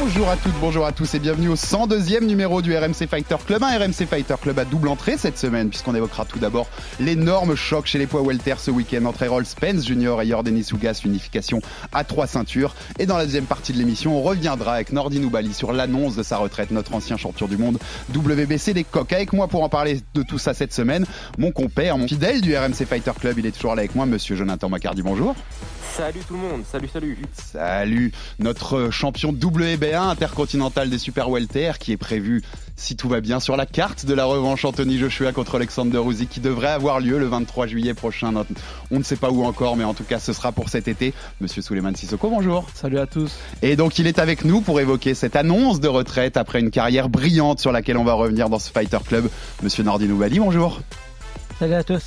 Bonjour à toutes, bonjour à tous et bienvenue au 102e numéro du RMC Fighter Club. Un RMC Fighter Club à double entrée cette semaine puisqu'on évoquera tout d'abord l'énorme choc chez les poids welter ce week-end entre Errol Spence Jr. et Yordenis Ougas, unification à trois ceintures. Et dans la deuxième partie de l'émission, on reviendra avec Nordi Noubali sur l'annonce de sa retraite, notre ancien champion du monde WBC des coques. Avec moi pour en parler de tout ça cette semaine, mon compère, mon fidèle du RMC Fighter Club, il est toujours là avec moi, monsieur Jonathan Macardy, bonjour. Salut tout le monde, salut, salut. Salut, notre champion WBA intercontinental des super welter qui est prévu, si tout va bien, sur la carte de la revanche Anthony Joshua contre Alexander Usyk qui devrait avoir lieu le 23 juillet prochain. On ne sait pas où encore, mais en tout cas, ce sera pour cet été. Monsieur Souleymane Sissoko, bonjour. Salut à tous. Et donc, il est avec nous pour évoquer cette annonce de retraite après une carrière brillante sur laquelle on va revenir dans ce Fighter Club. Monsieur Nordin Oubali, bonjour. Salut à tous.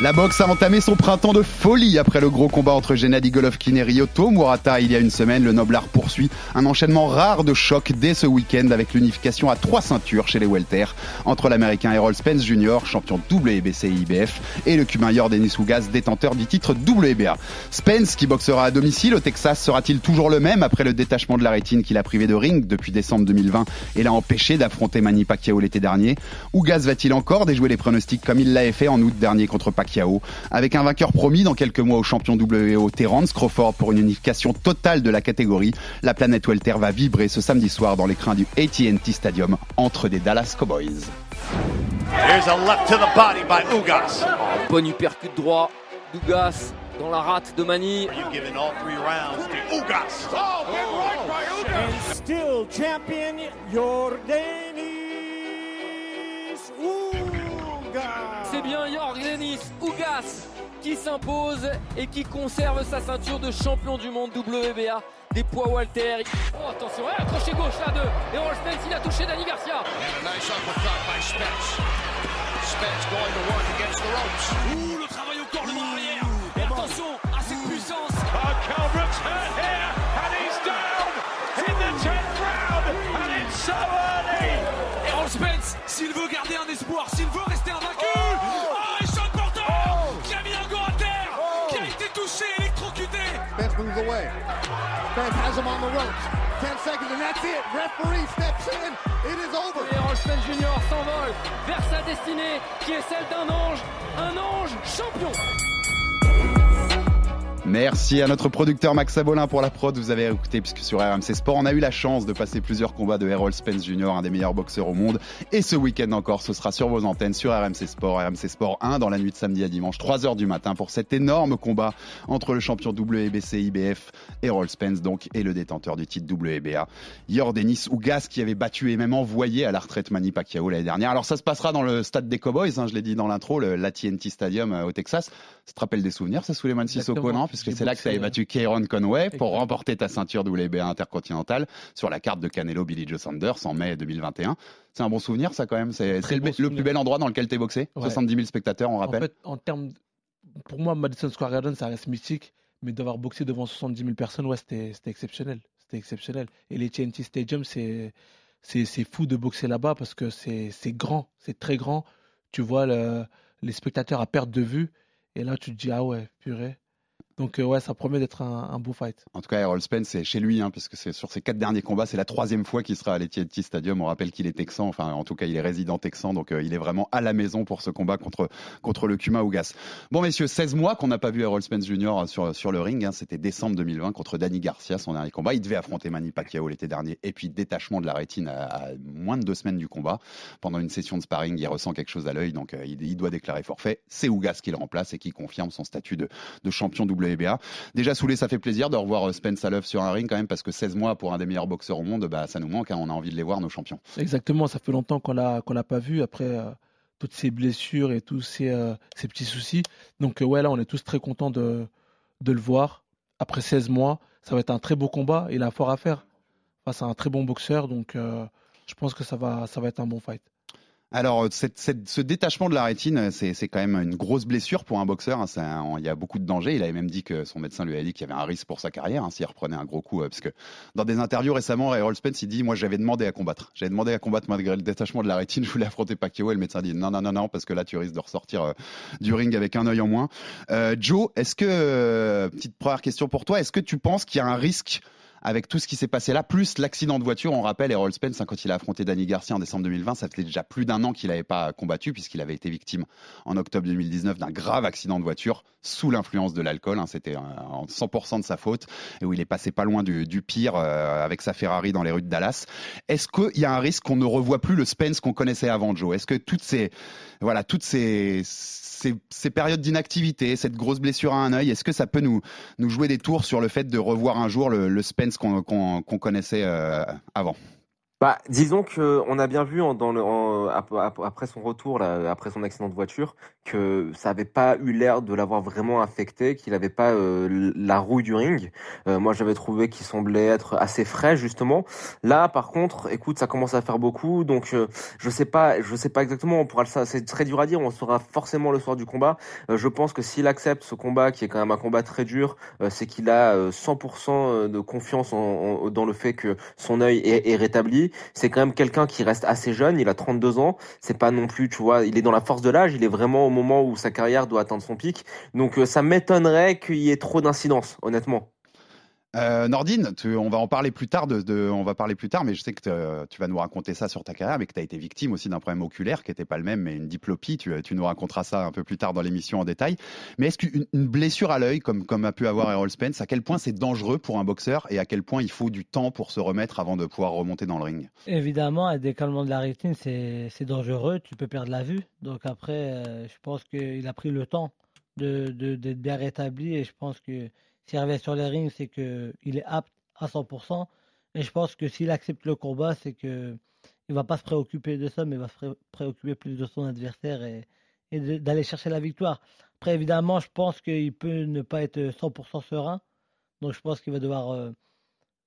La boxe a entamé son printemps de folie après le gros combat entre Gennady Golovkin et Ryoto Murata il y a une semaine. Le noblard poursuit un enchaînement rare de chocs dès ce week-end avec l'unification à trois ceintures chez les welter entre l'américain Errol Spence Jr., champion WBC et IBF, et le cubain Yordenis Ougas, détenteur du titre WBA. Spence, qui boxera à domicile au Texas, sera-t-il toujours le même après le détachement de la rétine qu'il a privé de ring depuis décembre 2020 et l'a empêché d'affronter Manny Pacquiao l'été dernier? Ougas va-t-il encore déjouer les pronostics comme il l'avait fait en août dernier contre Pacquiao? Avec un vainqueur promis dans quelques mois au champion WO Terence Crawford pour une unification totale de la catégorie. La planète welter va vibrer ce samedi soir dans l'écran du AT&T Stadium entre des Dallas Cowboys. Here's a left to the body by Ugas. Bon hypercute droit d'Ougas dans la rate de Mani. Ugas? Oh, right by Ugas. And still champion. C'est bien Yordenis Ougas qui s'impose et qui conserve sa ceinture de champion du monde WBA des poids Walter. Oh attention, ouais, crochet gauche là de Errol Spence, il a touché Danny Garcia. Ouh, le travail au corps, le bras arrière. Et attention à cette puissance. Cal Brooks hurt here, and he's down in the 10th round, and it's so early. Errol Spence, s'il veut garder un espoir, s'il veut Spence has him on the ropes. 10 seconds and that's it. Referee steps in. It is over. Et Spence Jr. s'envole vers sa destinée qui est celle d'un ange, un ange champion. Merci à notre producteur Max Abolin pour la prod. Vous avez écouté puisque sur RMC Sport, on a eu la chance de passer plusieurs combats de Errol Spence Jr., un des meilleurs boxeurs au monde. Et ce week-end encore, ce sera sur vos antennes sur RMC Sport, RMC Sport 1 dans la nuit de samedi à dimanche, 3 heures du matin pour cet énorme combat entre le champion WBC IBF, Errol Spence donc, et le détenteur du titre WBA, Yordenis Ougas qui avait battu et même envoyé à la retraite Manny Pacquiao l'année dernière. Alors ça se passera dans le stade des Cowboys, hein, je l'ai dit dans l'intro, le l'AT&T Stadium euh, au Texas. Ça te rappelle des souvenirs, ça, Suleiman Sissoko, non? Puisque c'est là que tu avais battu Kieron Conway pour remporter ta ceinture WBA intercontinentale sur la carte de Canelo Billy Joe Sanders en mai 2021. C'est un bon souvenir, ça, quand même? C'est le, bon le souvenir. plus bel endroit dans lequel tu boxé? Ouais. 70 000 spectateurs, on En rappelle. fait, en termes, pour moi, Madison Square Garden, ça reste mystique, mais d'avoir boxé devant 70 000 personnes, ouais, c'était exceptionnel. C'était exceptionnel. Et les TNT Stadium, c'est c'est fou de boxer là-bas parce que c'est c'est grand, c'est très grand. Tu vois le- les spectateurs à perte de vue, et là, tu te dis, ah ouais, purée. Donc, euh, ouais, ça promet d'être un, beau fight. En tout cas, Errol Spence, c'est chez lui, hein, puisque c'est sur ses quatre derniers combats, c'est la troisième fois qu'il sera à l'Etihad Stadium. On rappelle qu'il est texan, enfin, en tout cas, il est résident texan, donc euh, il est vraiment à la maison pour ce combat contre, contre le Kuma Ougas. Bon, messieurs, 16 mois qu'on n'a pas vu Errol Spence Jr. sur, sur le ring. hein. C'était décembre 2020 contre Danny Garcia, son dernier combat. Il devait affronter Manny Pacquiao l'été dernier, et puis détachement de la rétine à, moins de deux semaines du combat. Pendant une session de sparring, il ressent quelque chose à l'œil, donc euh, il, doit déclarer forfait. C'est Ougas qui le remplace et qui confirme son statut de, de champion Déjà, Soulé, ça fait plaisir de revoir euh, Spence à sur un ring quand même, parce que 16 mois pour un des meilleurs boxeurs au monde, bah, ça nous manque. hein. on a envie de les voir, nos champions. Exactement, ça fait longtemps qu'on l'a l'a pas vu après euh, toutes ces blessures et tous ces, euh, ces petits soucis. Donc euh, ouais, là, on est tous très contents de, de le voir. Après 16 mois, ça va être un très beau combat. Il a fort à faire face à un très bon boxeur. Donc je pense que ça va, ça va être un bon fight. Alors, cette- ce détachement de la rétine, c'est c'est quand même une grosse blessure pour un boxeur. hein. Un- il y a beaucoup de dangers. Il avait même dit que son médecin lui avait dit qu'il y avait un risque pour sa carrière hein, s'il reprenait un gros coup. euh, parce que dans des interviews récemment, Errol Spence, il dit Moi, j'avais demandé à combattre. J'avais demandé à combattre malgré le détachement de la rétine. Je voulais affronter Pacquiao. Et le médecin dit Non, non, non, non, parce que là, tu risques de ressortir euh, du ring avec un œil en moins. Euh, Joe, est-ce que, euh, petite première question pour toi, est-ce que tu penses qu'il y a un risque avec tout ce qui s'est passé là, plus l'accident de voiture. On rappelle, Errol Spence, hein, quand il a affronté Danny Garcia en décembre 2020, ça faisait déjà plus d'un an qu'il n'avait pas combattu, puisqu'il avait été victime en octobre 2019 d'un grave accident de voiture sous l'influence de l'alcool. hein. C'était euh, en 100% de sa faute, et où il est passé pas loin du, pire euh, avec sa Ferrari dans les rues de Dallas. Est-ce qu'il y a un risque qu'on ne revoit plus le Spence qu'on connaissait avant, Joe? Est-ce que toutes ces, voilà, toutes ces, ces, périodes d'inactivité, cette grosse blessure à un œil, est-ce que ça peut nous, nous jouer des tours sur le fait de revoir un jour le Spence qu'on connaissait euh, avant Bah, disons que on a bien vu en- dans le, en- ap- ap- après son retour, là, après son accident de voiture, que ça avait pas eu l'air de l'avoir vraiment affecté, qu'il avait pas euh, la rouille du ring. Euh, moi, j'avais trouvé qu'il semblait être assez frais justement. Là, par contre, écoute, ça commence à faire beaucoup, donc euh, je sais pas, je sais pas exactement. On pourra, c'est très dur à dire. On saura forcément le soir du combat. Euh, je pense que s'il accepte ce combat, qui est quand même un combat très dur, euh, c'est qu'il a euh, 100% de confiance en- en- dans le fait que son œil est, est rétabli. C'est quand même quelqu'un qui reste assez jeune. Il a 32 ans. C'est pas non plus, tu vois, il est dans la force de l'âge. Il est vraiment au moment où sa carrière doit atteindre son pic. Donc euh, ça m'étonnerait qu'il y ait trop d'incidence, honnêtement. Euh, Nordine, on va en parler plus tard. On va parler plus tard, mais je sais que te- tu vas nous raconter ça sur ta carrière, mais que tu as été victime aussi d'un problème oculaire qui n'était pas le même, mais une diplopie. Tu, nous raconteras ça un peu plus tard dans l'émission en détail. Mais est-ce qu'une une blessure à l'œil, comme, a pu avoir Errol Spence, à quel point c'est dangereux pour un boxeur et à quel point il faut du temps pour se remettre avant de pouvoir remonter dans le ring? Évidemment, un décalement de la rétine, c'est c'est dangereux. Tu peux perdre la vue. Donc après, euh, je pense qu'il a pris le temps de d'être bien rétabli. Et je pense que s'il revient sur les rings, c'est qu'il est apte à 100%. Et je pense que s'il accepte le combat, c'est que il va pas se préoccuper de ça, mais il va se pré- préoccuper plus de son adversaire et, d'aller chercher la victoire. Après, évidemment, je pense qu'il peut ne pas être 100% serein. Donc je pense qu'il va devoir euh,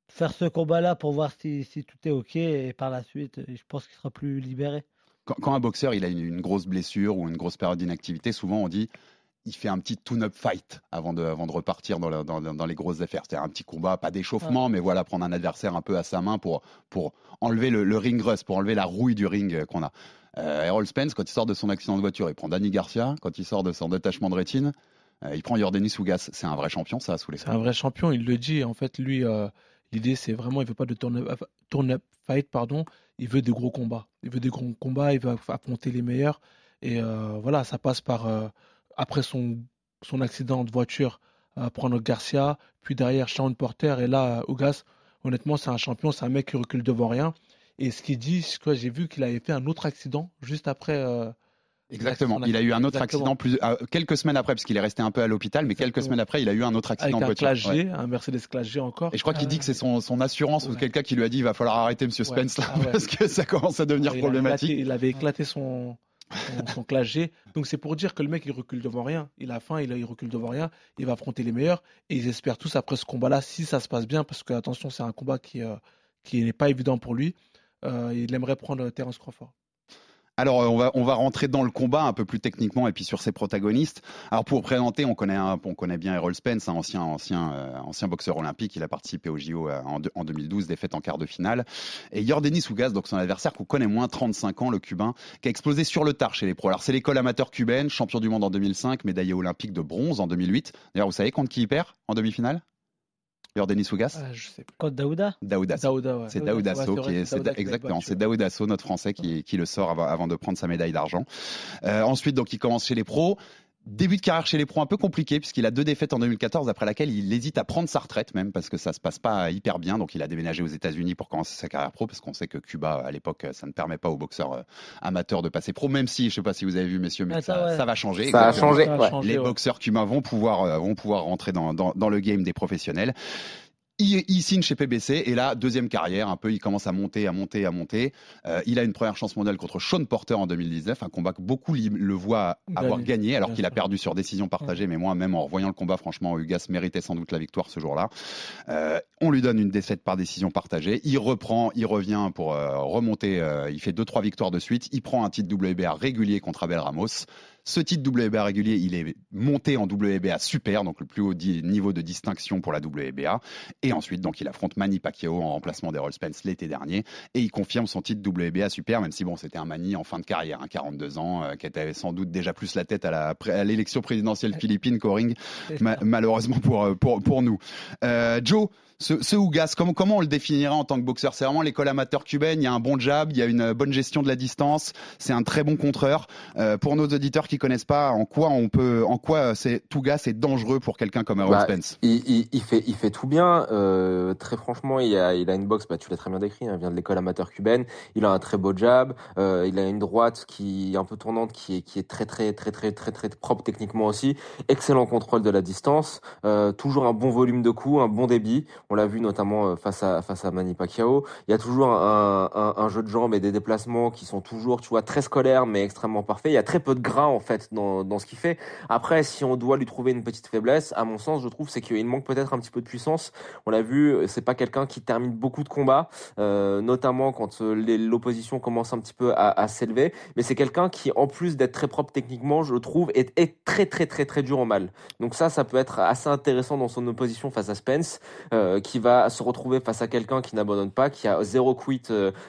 faire ce combat-là pour voir si, tout est OK et par la suite, je pense qu'il sera plus libéré. quand, un boxeur il a une grosse blessure ou une grosse période d'inactivité, souvent on dit il fait un petit tune-up fight avant de, avant de repartir dans, le- dans- dans les grosses affaires. C'est un petit combat, pas d'échauffement, mais voilà, prendre un adversaire un peu à sa main pour, pour enlever le, le ring rust, pour enlever la rouille du ring qu'on a. Euh, Errol Spence, quand il sort de son accident de voiture, il prend Danny Garcia. Quand il sort de son détachement de rétine, euh, il prend Yordenis Ougas. C'est un vrai champion, ça, sous les C'est un vrai champion, il le dit. En fait, lui, euh, l'idée, c'est vraiment, il veut pas de turn-up turn-up fight, pardon. Il veut des gros combats. Il veut des gros combats, il veut aff- affronter les meilleurs. Et euh, voilà, ça passe par, euh, après son, son accident de voiture, euh, prendre Garcia, puis derrière Sean Porter. Et là, Ougas, honnêtement, c'est un champion, c'est un mec qui recule devant rien. Et ce qu'il dit, c'est que j'ai vu qu'il avait fait un autre accident juste après. euh, Exactement. Il a eu un autre Exactement. accident plus, euh, quelques semaines après, parce qu'il est resté un peu à l'hôpital, mais quelques semaines après, il a eu un autre accident Avec un. Clash Ouais. un Mercedes Clash encore. Et je crois qu'il dit que c'est son, son assurance ou quelqu'un qui lui a dit il va falloir arrêter Monsieur Ouais. Spence là, Ah parce que ça commence à devenir Il avait problématique. éclaté- il avait éclaté son, son, son. Donc c'est pour dire que le mec il recule devant rien. Il a faim, il, recule devant rien. Il va affronter les meilleurs. Et ils espèrent tous après ce combat-là, si ça se passe bien, parce que attention, c'est un combat qui, euh, n'est pas évident pour lui. Euh, il aimerait prendre Terence Crawford. Alors, euh, on va, on va rentrer dans le combat un peu plus techniquement et puis sur ses protagonistes. Alors, pour présenter, on connaît, un- on connaît bien Errol Spence, un ancien, ancien, euh, ancien boxeur olympique. Il a participé au JO euh, en, deux- en 2012, défaite en quart de finale. Et Yordenis Ougas, donc son adversaire qu'on connaît moins, 35 ans, le cubain, qui a explosé sur le tard chez les pros. Alors, c'est l'école amateur cubaine, champion du monde en 2005, médaillé olympique de bronze en 2008. D'ailleurs, vous savez contre qui il perd en demi-finale? Yordenis Ougas Ah, je sais pas. Contre Daouda Daouda. Daouda, ouais. C'est Daouda, So qui est, Daouda qui exactement, c'est Daouda So, notre Français, qui, qui le sort avant, avant de prendre sa médaille d'argent. Euh, ensuite, donc, il commence chez les pros. Début de carrière chez les pros un peu compliqué puisqu'il a deux défaites en 2014 après laquelle il hésite à prendre sa retraite même parce que ça se passe pas hyper bien donc il a déménagé aux États-Unis pour commencer sa carrière pro parce qu'on sait que Cuba à l'époque ça ne permet pas aux boxeurs euh, amateurs de passer pro même si je sais pas si vous avez vu messieurs mais Ah, ça, ça, ouais. ça va changer Ça a exactement. changé. Ça a ouais. changé, les ouais. boxeurs cubains vont pouvoir euh, vont pouvoir rentrer dans, dans, dans le game des professionnels il, il signe chez PBC et là deuxième carrière un peu il commence à monter à monter à monter. Euh, il a une première chance mondiale contre Sean Porter en 2019 un combat que beaucoup le voient avoir Gagné, gagné alors qu'il a perdu sur décision partagée mais moi même en revoyant le combat franchement Hugas méritait sans doute la victoire ce jour-là. Euh, on lui donne une défaite par décision partagée. Il reprend il revient pour euh, remonter il fait deux trois victoires de suite. Il prend un titre WBA régulier contre Abel Ramos ce titre WBA régulier, il est monté en WBA super, donc le plus haut niveau de distinction pour la WBA. Et ensuite, donc, il affronte Manny Pacquiao en remplacement d'Errol Spence l'été dernier. Et il confirme son titre WBA super, même si bon, c'était un Manny en fin de carrière, hein, 42 ans, euh, qui avait sans doute déjà plus la tête à l'élection présidentielle philippine qu'au ring, ma- malheureusement pour, euh, pour, pour nous. Euh, Joe, ce, ce Ougas, comment, comment on le définira en tant que boxeur? C'est vraiment l'école amateur cubaine, il y a un bon jab, il y a une bonne gestion de la distance, c'est un très bon contreur. Euh, pour nos auditeurs qui connaissent pas, en quoi on peut, en quoi c'est Tougas est dangereux pour quelqu'un comme Errol Bah, Spence Il, il, il fait, il fait tout bien. Euh, très franchement, il a, il a une boxe, bah, tu l'as très bien décrit, hein, il vient de l'école amateur cubaine. Il a un très beau jab. Euh, il a une droite qui est un peu tournante, qui est, qui est très, très, très, très, très, très propre techniquement aussi. Excellent contrôle de la distance. Euh, toujours un bon volume de coups, un bon débit. On l'a vu notamment euh, face à, face à Manny Pacquiao. Il y a toujours un, un, un jeu de jambes et des déplacements qui sont toujours, tu vois, très scolaires, mais extrêmement parfaits. Il y a très peu de gras, en fait, dans, ce qu'il fait. Après, si on doit lui trouver une petite faiblesse, à mon sens, je trouve, c'est qu'il manque peut-être un petit peu de puissance. On l'a vu, c'est pas quelqu'un qui termine beaucoup de combats, euh, notamment quand euh, l'opposition commence un petit peu à, s'élever. Mais c'est quelqu'un qui, en plus d'être très propre techniquement, je trouve, est, très très très très dur au mal. Donc ça, ça peut être assez intéressant dans son opposition face à Spence, euh, qui va se retrouver face à quelqu'un qui n'abandonne pas, qui a zéro quit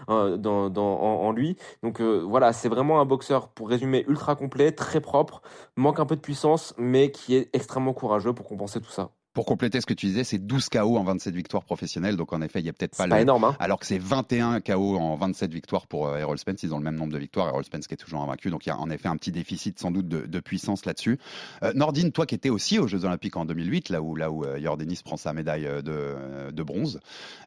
en, en lui. Donc voilà, c'est vraiment un boxeur, pour résumer, ultra complet, très propre, manque un peu de puissance, mais qui est extrêmement courageux pour compenser tout ça. Pour compléter ce que tu disais, c'est 12 KO en 27 victoires professionnelles, donc en effet, il y a peut-être pas, pas le- énorme, hein alors que c'est 21 KO en 27 victoires pour euh, Errol Spence. Ils ont le même nombre de victoires. Errol Spence qui est toujours invaincu. Donc il y a en effet un petit déficit sans doute de, de puissance là-dessus. Euh, Nordine, toi qui étais aussi aux Jeux Olympiques en 2008, là où, là où euh, Jordanis prend sa médaille euh, de, de bronze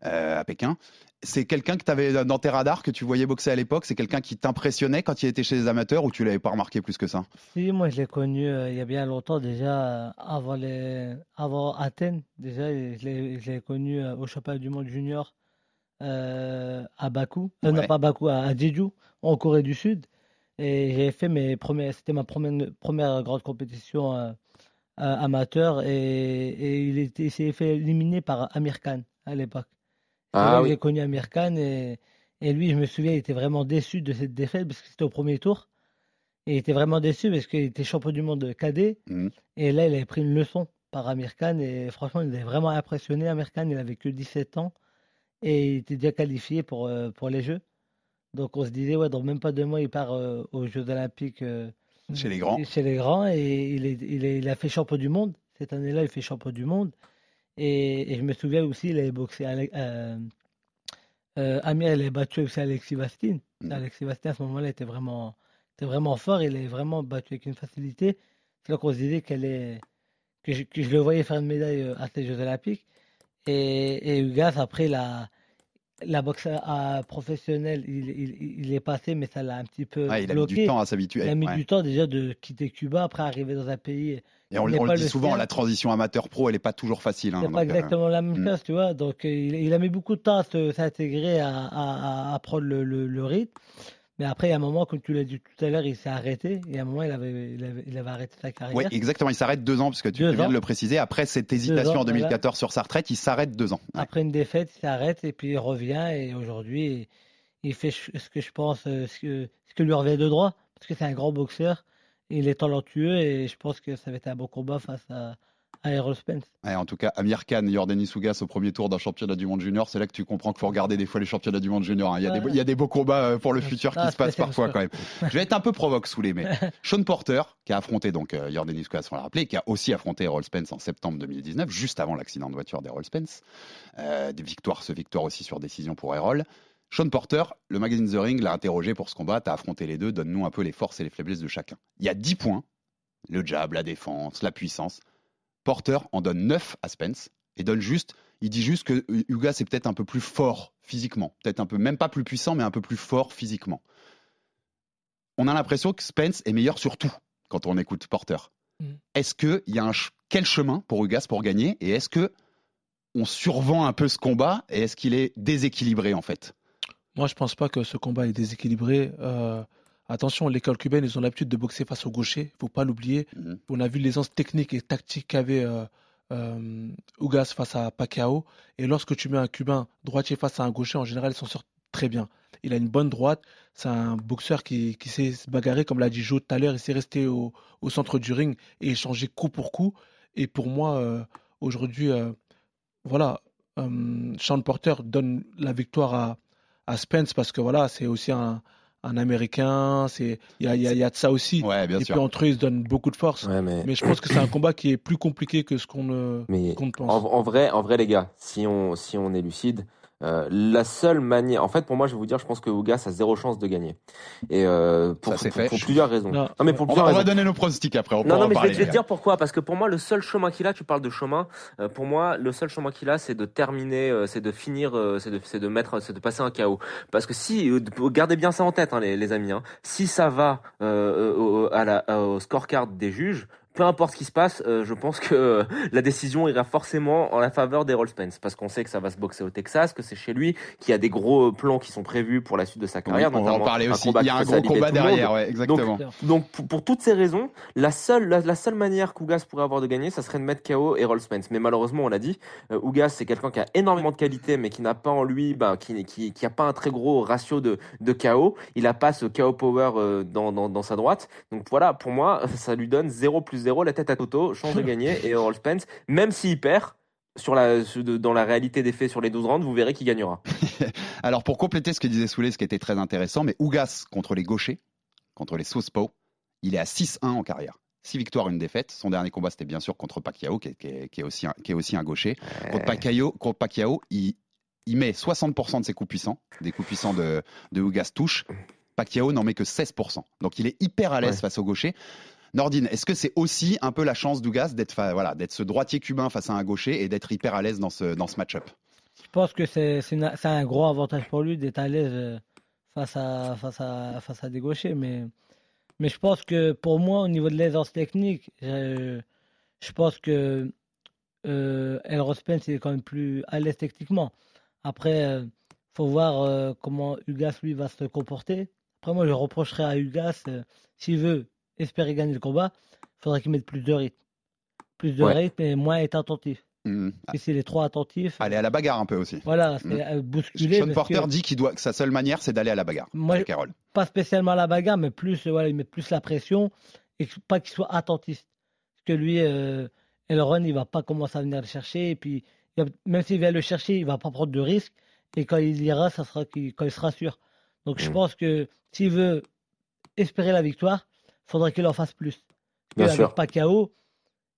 à Pékin. C'est quelqu'un que tu avais dans tes radars, que tu voyais boxer à l'époque? C'est quelqu'un qui t'impressionnait quand il était chez les amateurs ou tu l'avais pas remarqué plus que ça? Si, moi je l'ai connu euh, il y a bien longtemps déjà, euh, avant, les, avant Athènes. Déjà, je l'ai connu euh, au championnat du monde junior à Bakou. Non, pas à Bakou, à, Jeju, en Corée du Sud. Et j'ai fait mes premières, c'était ma première, première grande compétition amateur. Et, et il, était, il s'est fait éliminer par Amir Khan à l'époque. Ah oui. j'ai connu Amir Khan. Et, et lui, je me souviens, il était vraiment déçu de cette défaite parce que c'était au premier tour. Et il était vraiment déçu parce qu'il était champion du monde cadet. Mhm. Et là, il avait pris une leçon par Amir Khan. Et franchement, il avait vraiment impressionné. Amir Khan, il avait que 17 ans. Et il était déjà qualifié pour, euh, pour les Jeux. Donc on se disait, ouais, dans même pas deux mois, il part euh, aux Jeux Olympiques euh, Chez les grands. chez les grands. Et il, est, il, est- il a fait champion du monde. Cette année-là, il fait champion du monde. Et, et je me souviens aussi, il avait boxé. Euh, euh, Amir, il avait battu aussi Alexis Vastin. Mhm. Alexis Vastin, à ce moment-là, était vraiment, était vraiment fort. Il est vraiment battu avec une facilité. C'est là qu'on se disait qu'elle est, que, je, que je le voyais faire une médaille euh, à ces Jeux Olympiques. Et, et Ugas, après, la, la boxe à- professionnelle, il, il, il est passé, mais ça l'a un petit peu Ouais, Il a mis bloqué. du temps à s'habituer. Il a mis Ouais. du temps déjà de quitter Cuba, après arriver dans un pays. Et on, on le dit souvent, la transition amateur-pro, elle n'est pas toujours facile. hein, C'est pas euh, exactement la même hmm. chose, tu vois. Donc, euh, il, il a mis beaucoup de temps à s'intégrer, à, à, à- à prendre le, le, le rythme. Mais après, il y a un moment, comme tu l'as dit tout à l'heure, il s'est arrêté. Et à un moment, il avait, il avait, il avait arrêté sa carrière. Oui, exactement. Il s'arrête deux ans, parce que tu Deux viens ans. de le préciser. Après cette hésitation ans, en 2014 voilà. sur sa retraite, il s'arrête deux ans. Ouais. Après une défaite, il s'arrête et puis il revient. Et aujourd'hui, il fait ce que je pense, euh, ce que, ce que lui revient de droit. Parce que c'est un grand boxeur. Il est talentueux et je pense que ça va être un bon combat face à, à Errol Spence. Ouais, en tout cas, Amir Khan, Jordan Sougas au premier tour d'un championnat du monde junior, c'est là que tu comprends qu'il faut regarder des fois les championnats du monde junior. hein. Il, y a des, Ouais. il y a des beaux combats euh, pour le futur Ah, qui se passent parfois quand même. Je vais être un peu provoque sous les mais Sean Porter, qui a affronté donc euh, Jordan Sougas, on l'a rappelé, qui a aussi affronté Errol Spence en septembre 2019, juste avant l'accident de voiture d'Errol Spence. Euh, des victoires, ce victoire aussi sur décision pour Errol. Sean Porter, le magazine The Ring l'a interrogé pour ce combat. Tu as affronté les deux, donne-nous un peu les forces et les faiblesses de chacun. Il y a 10 points Le jab, la défense, la puissance. Porter en donne 9 à Spence et donne juste, il dit juste que Ugas est peut-être un peu plus fort physiquement, peut-être un peu, même pas plus puissant, mais un peu plus fort physiquement. On a l'impression que Spence est meilleur sur tout quand on écoute Porter. Mm. Est-ce que il y a un ch- quel chemin pour Ugas pour gagner et est-ce que on survend un peu ce combat et est-ce qu'il est déséquilibré en fait? Moi, je pense pas que ce combat est déséquilibré. Euh, attention, l'école cubaine, ils ont l'habitude de boxer face au gaucher. faut pas l'oublier. Mhm. On a vu l'aisance technique et tactique qu'avait euh, euh, Ugas face à Pacquiao. Et lorsque tu mets un Cubain droitier face à un gaucher, en général, il s'en sort très bien. Il a une bonne droite. C'est un boxeur qui, qui sait se bagarrer, comme l'a dit Joe tout à l'heure. Il s'est resté au, au centre du ring et échanger coup pour coup. Et pour moi, euh, aujourd'hui, euh, voilà, Sean Porter donne la victoire à, à Spence parce que voilà, c'est aussi un, un Américain. C'est il y a, il y a- il y a de ça aussi. Ouais, bien et sûr. puis entre eux, ils se donnent beaucoup de force. Ouais, mais... Mais je pense que c'est un combat qui est plus compliqué que ce qu'on ne, Mais qu'on ne pense. en, en vrai, en vrai, les gars, si on, si on est lucide, euh, la seule manière, en fait, pour moi, je vais vous dire, je pense que Ougas a zéro chance de gagner. Et euh, pour, Ça, pour, fait. pour plusieurs raisons. Non. Non, mais pour on plusieurs va, on va donner nos pronostics après. On Non, non, en mais je vais, parler, je vais les te dire pourquoi. Parce que pour moi, le seul chemin qu'il a, tu parles de chemin. euh, pour moi, le seul chemin qu'il a, c'est de terminer, euh, c'est de finir, euh, c'est de, c'est de mettre, c'est de passer un KO. Parce que si, gardez bien ça en tête, hein, les, les amis. hein. si ça va euh, au, à la, au scorecard des juges. Peu importe ce qui se passe, euh, je pense que euh, la décision ira forcément en la faveur d'Errol Spence parce qu'on sait que ça va se boxer au Texas, que c'est chez lui, qu'il y a des gros plans qui sont prévus pour la suite de sa Oui, carrière. on va en parler aussi. Il y a un gros combat derrière, ouais, exactement. Donc pour, pour toutes ces raisons, la seule, la, la seule manière qu'Ougas pourrait avoir de gagner, ça serait de mettre KO Errol Spence. Mais malheureusement, on l'a dit, euh, Ougas c'est quelqu'un qui a énormément de qualité, mais qui n'a pas en lui, bah, qui, qui, qui a pas un très gros ratio de, de KO. Il a pas ce KO power dans, dans, dans sa droite. Donc voilà, pour moi, ça lui donne 0 plus 0, la tête à Toto, chance de gagner. Et Errol Spence, même s'il perd, sur la, dans la réalité des faits sur les 12 rounds, vous verrez qu'il gagnera. Alors pour compléter ce que disait Soulé, ce qui était très intéressant, mais Ougas contre les gauchers, contre les Southpaw, il est à 6-1 en carrière. 6 victoires, une défaite. Son dernier combat, c'était bien sûr contre Pacquiao, qui est, qui est- qui est aussi, un, qui est aussi un gaucher. Contre Pacquiao, contre Pacquiao il, il met 60% de ses coups puissants, des coups puissants de, de Ougas touche. Pacquiao n'en met que 16%. Donc il est hyper à l'aise Ouais. face aux gauchers. Nordine, est-ce que c'est aussi un peu la chance d'Ougas d'être voilà, ce droitier cubain face à un gaucher et d'être hyper à l'aise dans ce, dans ce match-up? Je pense que c'est c'est c'est un gros avantage pour lui d'être à l'aise euh, face à, face, à, face à des gauchers. Mais, mais je pense que pour moi, au niveau de l'aisance technique, je, pense que euh, Elros Spence il est quand même plus à l'aise techniquement. Après, il faut voir euh, comment Ugas lui va se comporter. Après, moi, je reprocherais à Ugas, euh, s'il veut espérer gagner le combat, il faudrait qu'il mette plus de rythme. Plus de Ouais. rythme et moins être attentif. Hmm. Si c'est les trois attentifs, Aller à la bagarre un peu aussi. voilà, c'est Mm. euh, bousculer. Sean Porter que- dit qu'il doit, que sa seule manière, c'est d'aller à la bagarre Moi, avec Errol. pas spécialement la bagarre, mais plus, euh, voilà, il met plus la pression et pas qu'il soit attentiste. Parce que lui, euh, Elron, il va pas commencer à venir le chercher. Et puis, même s'il vient le chercher, il va pas prendre de risques. Et quand il ira, ça sera quand il sera sûr. Donc, je Mm. pense que s'il veut espérer la victoire, faudrait qu'il en fasse plus. Bien sûr. avec Pacquiao,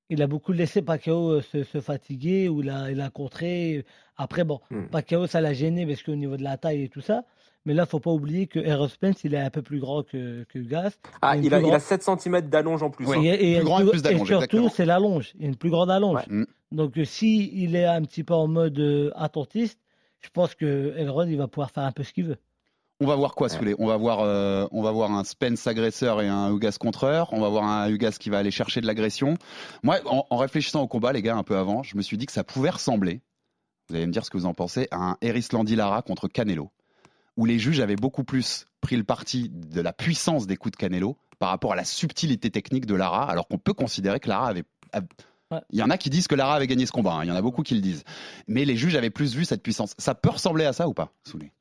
il a beaucoup laissé Pacquiao euh, se, se fatiguer ou il a, il a contré. Après, bon, Mm. Pacquiao, ça l'a gêné parce qu'au niveau de la taille et tout ça. Mais là, faut pas oublier que Errol Spence, il est un peu plus grand que, que Gas. Ah, il a, plus il a grande- 7 cm d'allonge en plus. Oui. hein. Et, et plus grand et plus- plus d'allonge, et surtout, exactement. c'est l'allonge. Il y a une plus grande allonge. Mm. Donc, euh, si il est un petit peu en mode euh, attentiste, je pense que Elrond, il va pouvoir faire un peu ce qu'il veut. On va voir quoi, Ouais. Soulé on va voir, euh, on va voir un Spence agresseur et un Ugas contreur. On va voir un Ugas qui va aller chercher de l'agression. Moi, en, en réfléchissant au combat, les gars, un peu avant, je me suis dit que ça pouvait ressembler. Vous allez me dire ce que vous en pensez à un Eris Lara contre Canelo, où les juges avaient beaucoup plus pris le parti de la puissance des coups de Canelo par rapport à la subtilité technique de Lara, alors qu'on peut considérer que Lara avait il y en a qui disent que Lara avait gagné ce combat, hein. il y en a beaucoup qui le disent. Mais les juges avaient plus vu cette puissance. Ça peut ressembler à ça ou pas, Soulé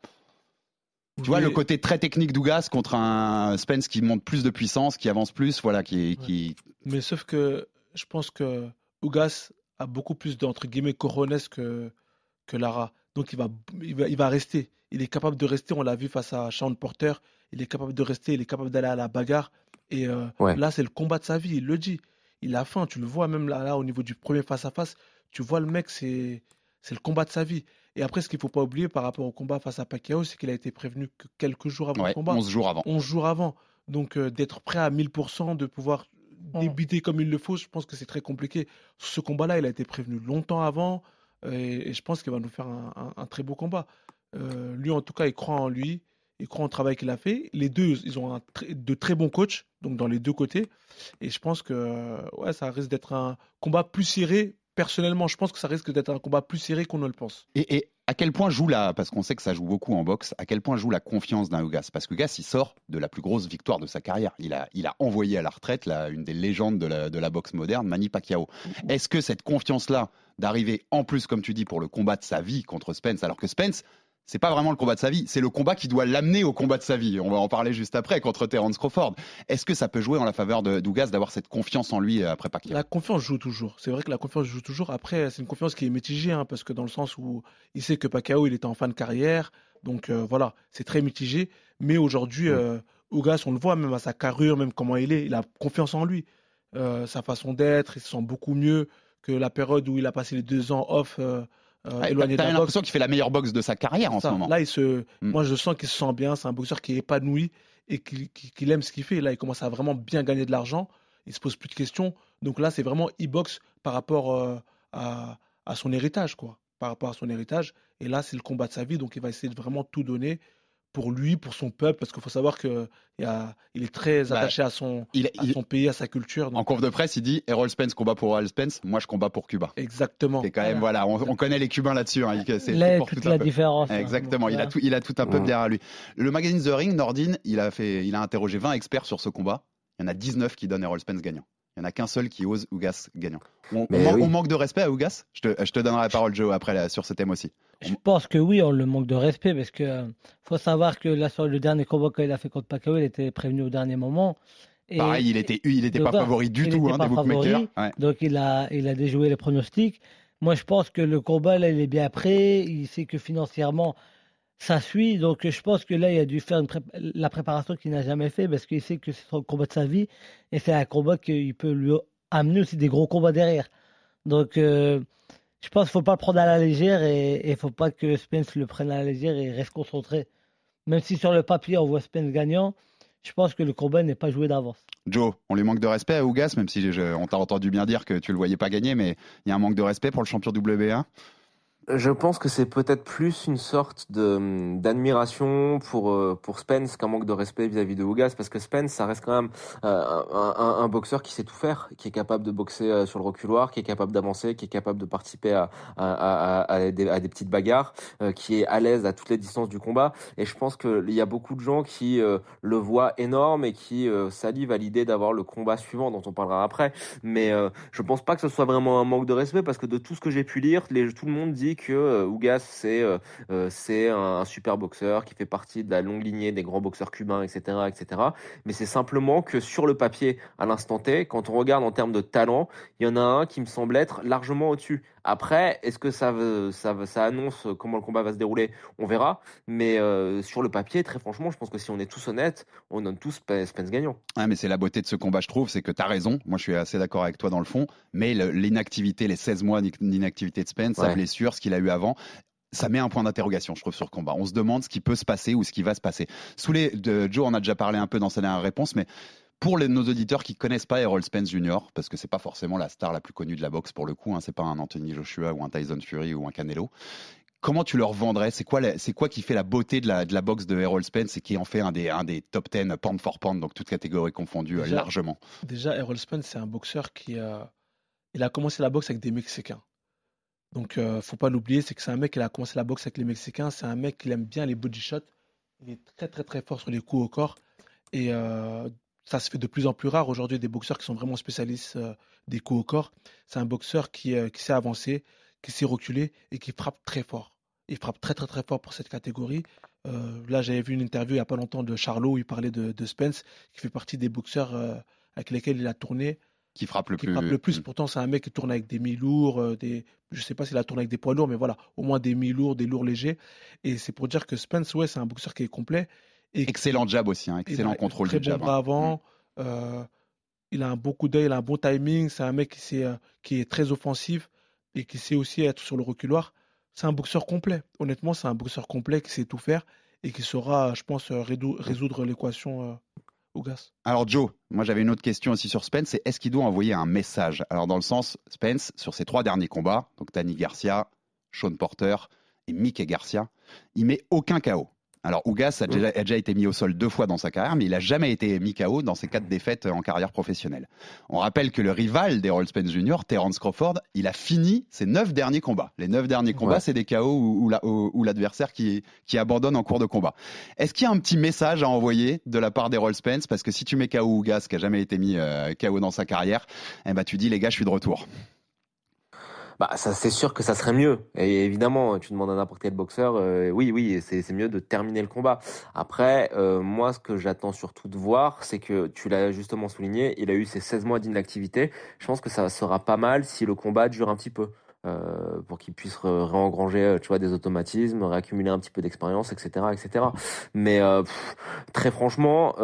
Tu vois, le côté très technique d'Ougas contre un Spence qui monte plus de puissance, qui avance plus, voilà, qui. qui... Mais sauf que je pense que Ugas a beaucoup plus d'entre guillemets corones que, que Lara. Donc il va, il, va, il va rester. Il est capable de rester. On l'a vu face à Sean Porter. Il est capable de rester. Il est capable d'aller à la bagarre. Et euh, Ouais. là, c'est le combat de sa vie. Il le dit. Il a faim. Tu le vois même là, là au niveau du premier face à face. Tu vois le mec, c'est c'est le combat de sa vie. Et après, ce qu'il faut pas oublier par rapport au combat face à Pacquiao, c'est qu'il a été prévenu que quelques jours avant Ouais, le combat. 11 jours avant. 11 jours avant. Donc euh, d'être prêt à 1000%, de pouvoir débiter comme il le faut, je pense que c'est très compliqué. Ce combat-là, il a été prévenu longtemps avant et, et je pense qu'il va nous faire un, un- un très beau combat. Euh, lui, en tout cas, il croit en lui, il croit en le travail qu'il a fait. Les deux, ils ont un de très bons coachs, donc dans les deux côtés. Et je pense que euh, ouais, ça risque d'être un combat plus serré. Personnellement, je pense que ça risque d'être un combat plus serré qu'on ne le pense. Et, et à quel point joue la, parce qu'on sait que ça joue beaucoup en boxe, à quel point joue la confiance d'un Ugas? Parce que Ugas, il sort de la plus grosse victoire de sa carrière. Il a, il a envoyé à la retraite la, une des légendes de la, de la boxe moderne, Manny Pacquiao. Est-ce que cette confiance-là, d'arriver en plus, comme tu dis, pour le combat de sa vie contre Spence, alors que Spence, c'est pas vraiment le combat de sa vie, c'est le combat qui doit l'amener au combat de sa vie. On va en parler juste après contre Terence Crawford. Est-ce que ça peut jouer en la faveur de d'Ugas d'avoir cette confiance en lui euh, après Pacquiao La confiance joue toujours. C'est vrai que la confiance joue toujours. Après, c'est une confiance qui est mitigée, hein, parce que dans le sens où il sait que Pacquiao, il était en fin de carrière. Donc euh, voilà, c'est très mitigé. Mais aujourd'hui, euh, Ugas, on le voit, même à sa carrure, même comment il est, il a confiance en lui. Euh, sa façon d'être, il se sent beaucoup mieux que la période où il a passé les deux ans off, euh, Ouais, éloigné de T'as la boxe. l'impression qu'il fait la meilleure boxe de sa carrière en Ça, ce moment. Là, il se, Mm. moi, je sens qu'il se sent bien. C'est un boxeur qui est épanoui et qui, qui- qu'il aime ce qu'il fait. Là, il commence à vraiment bien gagner de l'argent. Il se pose plus de questions. Donc là, c'est vraiment e-box par rapport euh, à, à son héritage, quoi. Par rapport à son héritage. Et là, c'est le combat de sa vie. Donc, il va essayer de vraiment tout donner pour lui, pour son peuple, parce qu'il faut savoir qu'il il est très Bah, attaché à son, il- à il- son pays, à sa culture. Donc, En conf de presse, il dit Errol Spence combat pour Errol Spence, moi je combat pour Cuba. exactement. C'est quand même, voilà, on, on connaît les Cubains là-dessus. hein, c'est- Là, c'est pour toute tout la différence. hein. Exactement, Donc, il a, tout, il a tout un peu Ouais. derrière lui. Le magazine The Ring, Nordine, il a, fait, il a interrogé 20 experts sur ce combat. Il y en a 19 qui donnent Errol Spence gagnant. Il n'y en a qu'un seul qui ose Ugas gagnant. On, on Mais man- oui. on manque de respect à Ugas je te, je te donnerai la parole, Joe, après là, sur ce thème aussi. Je pense que oui, on le manque de respect parce que euh, faut savoir que là sur le dernier combat qu'il a fait contre Pacquiao, il était prévenu au dernier moment. Et- Pareil, il était, il était pas favori du tout hein, des bookmakers. Ouais. Donc il a, il a déjoué les pronostics. Moi, je pense que le combat, là, il est bien prêt. Il sait que financièrement, ça suit. Donc je pense que là, il a dû faire une pré- la préparation qu'il n'a jamais fait parce qu'il sait que c'est son combat de sa vie. Et c'est un combat qui peut lui amener aussi des gros combats derrière. Donc euh, je pense qu'il ne faut pas le prendre à la légère et il ne faut pas que Spence le prenne à la légère et reste concentré. Même si sur le papier, on voit Spence gagnant, je pense que le combat n'est pas joué d'avance. Joe, on lui manque de respect à Ugas, même si on t'a entendu bien dire que tu le voyais pas gagner, mais il y a un manque de respect pour le champion WBA. Je pense que c'est peut-être plus une sorte de d'admiration pour euh, pour Spence qu'un manque de respect vis-à-vis de Ugas parce que Spence ça reste quand même euh, un, un, un boxeur qui sait tout faire, qui est capable de boxer euh, sur le reculoir, qui est capable d'avancer, qui est capable de participer à à, à, à des, à des petites bagarres, euh, qui est à l'aise à toutes les distances du combat. Et je pense qu'il y a beaucoup de gens qui euh, le voient énorme et qui euh, salivent à l'idée d'avoir le combat suivant dont on parlera après. Mais je pense pas que ce soit vraiment un manque de respect parce que de tout ce que j'ai pu lire, les, tout le monde dit que euh, Ugas c'est euh, euh, un super boxeur qui fait partie de la longue lignée des grands boxeurs cubains, etc., etc. Mais c'est simplement que sur le papier, à l'instant T, quand on regarde en termes de talent, il y en a un qui me semble être largement au-dessus. Après, est-ce que ça, veut, ça, veut- ça annonce comment le combat va se dérouler? On verra. Mais euh, sur le papier, très franchement, je pense que si on est tous honnêtes, on donne tous Spence gagnant. Ouais, mais c'est la beauté de ce combat, je trouve, c'est que tu as raison. Moi, je suis assez d'accord avec toi dans le fond. Mais le- l'inactivité, les 16 mois d'inactivité de Spence, sa Ouais. blessure, ce qu'il a eu avant, ça met un point d'interrogation, je trouve, sur le combat. On se demande ce qui peut se passer ou ce qui va se passer. Sous les, de, Joe en a déjà parlé un peu dans sa dernière réponse, mais pour les- nos auditeurs qui connaissent pas Errol Spence Jr., parce que c'est pas forcément la star la plus connue de la boxe pour le coup, hein, c'est pas un Anthony Joshua ou un Tyson Fury ou un Canelo. Comment tu leur vendrais? C'est quoi, c'est quoi qui fait la beauté de la, de la boxe de Errol Spence et qui en fait un des, un des top 10 pound for pound, donc toutes catégories confondues euh, Déjà- largement? Déjà, Errol Spence, c'est un boxeur qui euh, il a commencé la boxe avec des Mexicains. Donc, euh, faut pas l'oublier, c'est que c'est un mec qui a commencé la boxe avec les Mexicains. C'est un mec qui aime bien les body shots. Il est très, très, très fort sur les coups au corps. Et euh, ça se fait de plus en plus rare aujourd'hui des boxeurs qui sont vraiment spécialistes euh, des coups au corps. C'est un boxeur qui, euh, qui sait avancer, qui sait reculer et qui frappe très fort. Il frappe très, très, très fort pour cette catégorie. Euh, là, j'avais vu une interview il n'y a pas longtemps de Charlot où il parlait de, de Spence, qui fait partie des boxeurs avec lesquels il a tourné qui frappe le qui plus. frappe le plus. Pourtant, c'est un mec qui tourne avec des mi-lourds, des... je sais pas s'il a tourné avec des poids lourds, mais voilà, au moins des mi-lourds, des lourds légers. Et c'est pour dire que Spence, ouais, c'est un boxeur qui est complet. Et Excellent jab aussi, hein, il excellent a contrôle très du bon jab. bras hein. avant. euh, il a un bon coup d'œil, il a un bon timing. C'est un mec qui, sait, euh, qui est très offensif et qui sait aussi être sur le reculoir. C'est un boxeur complet. Honnêtement, c'est un boxeur complet qui sait tout faire et qui saura, je pense, euh, résoudre l'équation Ougas. Alors Joe, moi j'avais une autre question aussi sur Spence, c'est est-ce qu'il doit envoyer un message? Alors dans le sens, Spence, sur ses trois derniers combats, donc Tani Garcia, Sean Porter et Mickey Garcia, il met aucun KO. Alors Ougas a déjà, a déjà été mis au sol deux fois dans sa carrière, mais il a jamais été mis KO dans ses quatre défaites en carrière professionnelle. On rappelle que le rival d'Errol Spence Jr., Terence Crawford, il a fini ses neuf derniers combats. Les neuf derniers combats, Ouais. c'est des KO où, où la- où- où l'adversaire qui, qui abandonne en cours de combat. Est-ce qu'il y a un petit message à envoyer de la part d'Errol Spence Parce que si tu mets KO Ougas, qui a jamais été mis euh, KO dans sa carrière, eh ben, tu dis les gars, je suis de retour. Bah, ça, c'est sûr que ça serait mieux. Et évidemment, tu demandes à n'importe quel boxeur, euh, oui, oui, c'est c'est mieux de terminer le combat. Après, euh, moi, ce que j'attends surtout de voir, c'est que tu l'as justement souligné, il a eu ses 16 mois d'inactivité. Je pense que ça sera pas mal si le combat dure un petit peu. Euh, pour qu'il puisse re- réengranger, euh, tu vois, des automatismes, réaccumuler un petit peu d'expérience, etc., etc. Mais euh, très franchement,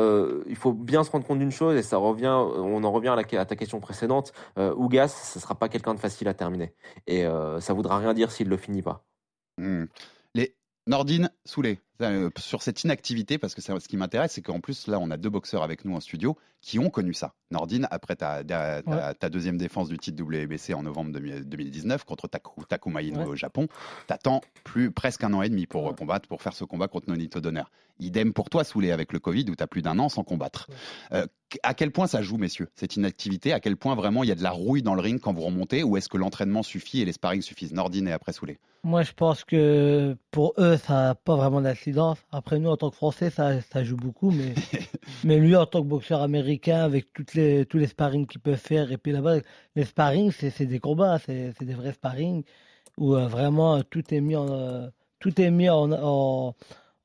il faut bien se rendre compte d'une chose et ça revient, on en revient à, ta question précédente. Euh, Ougas, ce sera pas quelqu'un de facile à terminer et ça voudra rien dire s'il le finit pas. Hmm. Les Nordine Soulé, sur cette inactivité, parce que ça- ce qui m'intéresse, c'est qu'en plus, là, on a deux boxeurs avec nous en studio qui ont connu ça. Nordine, après ta, ta, ta- ta deuxième défense du titre WBC en novembre 2000 2019 contre Taku, Takuma Inoue Ouais. au Japon, t'attends plus presque un an et demi pour combattre, pour faire ce combat contre Nonito Donner. Idem pour toi, Soulé, avec le Covid, où tu as plus d'un an sans combattre. Euh, à quel point ça joue, messieurs, cette inactivité? À quel point vraiment il y a de la rouille dans le ring quand vous remontez Ou est-ce que l'entraînement suffit et les sparring suffisent? Nordine et après Soulé Moi, je pense que pour eux, ça n'a pas vraiment Après, nous, en tant que Français, ça, ça joue beaucoup. Mais, mais lui, en tant que boxeur américain, avec toutes les, tous les sparring qu'il peut faire, et puis là-bas, les sparring, c'est des combats, c'est c'est des vrais sparring où euh, vraiment tout est mis en, euh, tout est mis en, en,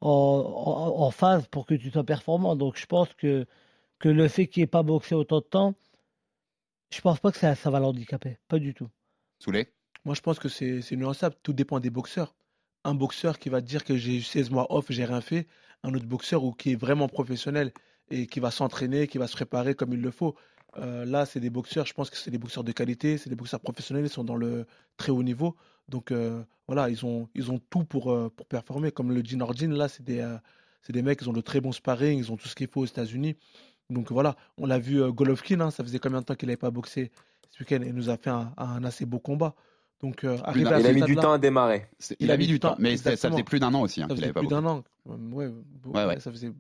en, en- en phase pour que tu sois performant. Donc, je pense que, que le fait qu'il n'ait pas boxé autant de temps, je pense pas que ça, ça va l'handicaper. Pas du tout. Soulé Moi, je pense que c'est c'est nuançable. Tout dépend des boxeurs. Un boxeur qui va dire que j'ai eu 16 mois off, j'ai rien fait. Un autre boxeur ou qui est vraiment professionnel et qui va s'entraîner, qui va se préparer comme il le faut. Euh, là, c'est des boxeurs, je pense que c'est des boxeurs de qualité, c'est des boxeurs professionnels, ils sont dans le très haut niveau. Donc euh, voilà, ils ont, ils ont tout pour, euh, pour performer. Comme le dit Nordine, là, c'est des, des mecs, ils ont de très bons sparring, ils ont tout ce qu'il faut aux États-Unis. Donc voilà, on l'a vu Golovkin, hein, ça faisait combien de temps qu'il n'avait pas boxé ce week-end? Et nous a fait un assez beau combat. Donc euh, à Il a mis du temps à démarrer. Il, a mis du temps, mais ça, ça faisait plus d'un an aussi hein, Ça faisait plus d'un an. Euh, Ouais, bon, Ouais, ouais. ça faisait.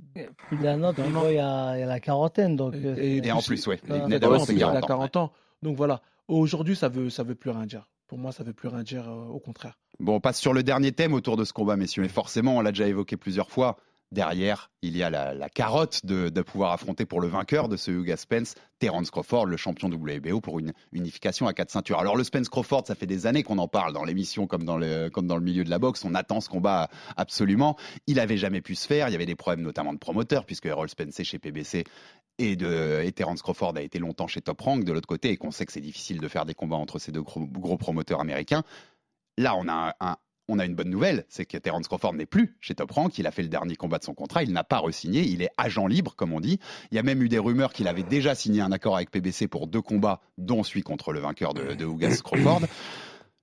Plus d'un an, puis il y a, il y a la quarantaine. Donc, euh, Et, Et en plus, ouais, il venait d'avoir en ses plus, il a 40 ans. 40 ans. Donc voilà, aujourd'hui, ça veut, ça veut plus rien dire. Pour moi, ça veut plus rien dire, euh, au contraire. Bon, on passe sur le dernier thème autour de ce combat, messieurs. Et forcément, on l'a déjà évoqué plusieurs fois. Derrière, il y a la, la carotte de, pouvoir affronter pour le vainqueur de ce Hugo Spence, Terence Crawford, le champion WBO, pour une unification à quatre ceintures. Alors, le Spence Crawford, ça fait des années qu'on en parle dans l'émission comme dans le, dans le milieu de la boxe. On attend ce combat absolument. Il avait jamais pu se faire. Il y avait des problèmes, notamment de promoteurs, puisque Errol Spence est chez PBC et, de, Terence Crawford a été longtemps chez Top Rank de l'autre côté, et qu'on sait que c'est difficile de faire des combats entre ces deux gros promoteurs américains. Là, on a un, on a une bonne nouvelle, c'est que Terence Crawford n'est plus chez Top Rank, il a fait le dernier combat de son contrat, il n'a pas re-signé, il est agent libre, comme on dit. Il y a même eu des rumeurs qu'il avait déjà signé un accord avec PBC pour deux combats, dont celui contre le vainqueur de, de Ugas Crawford.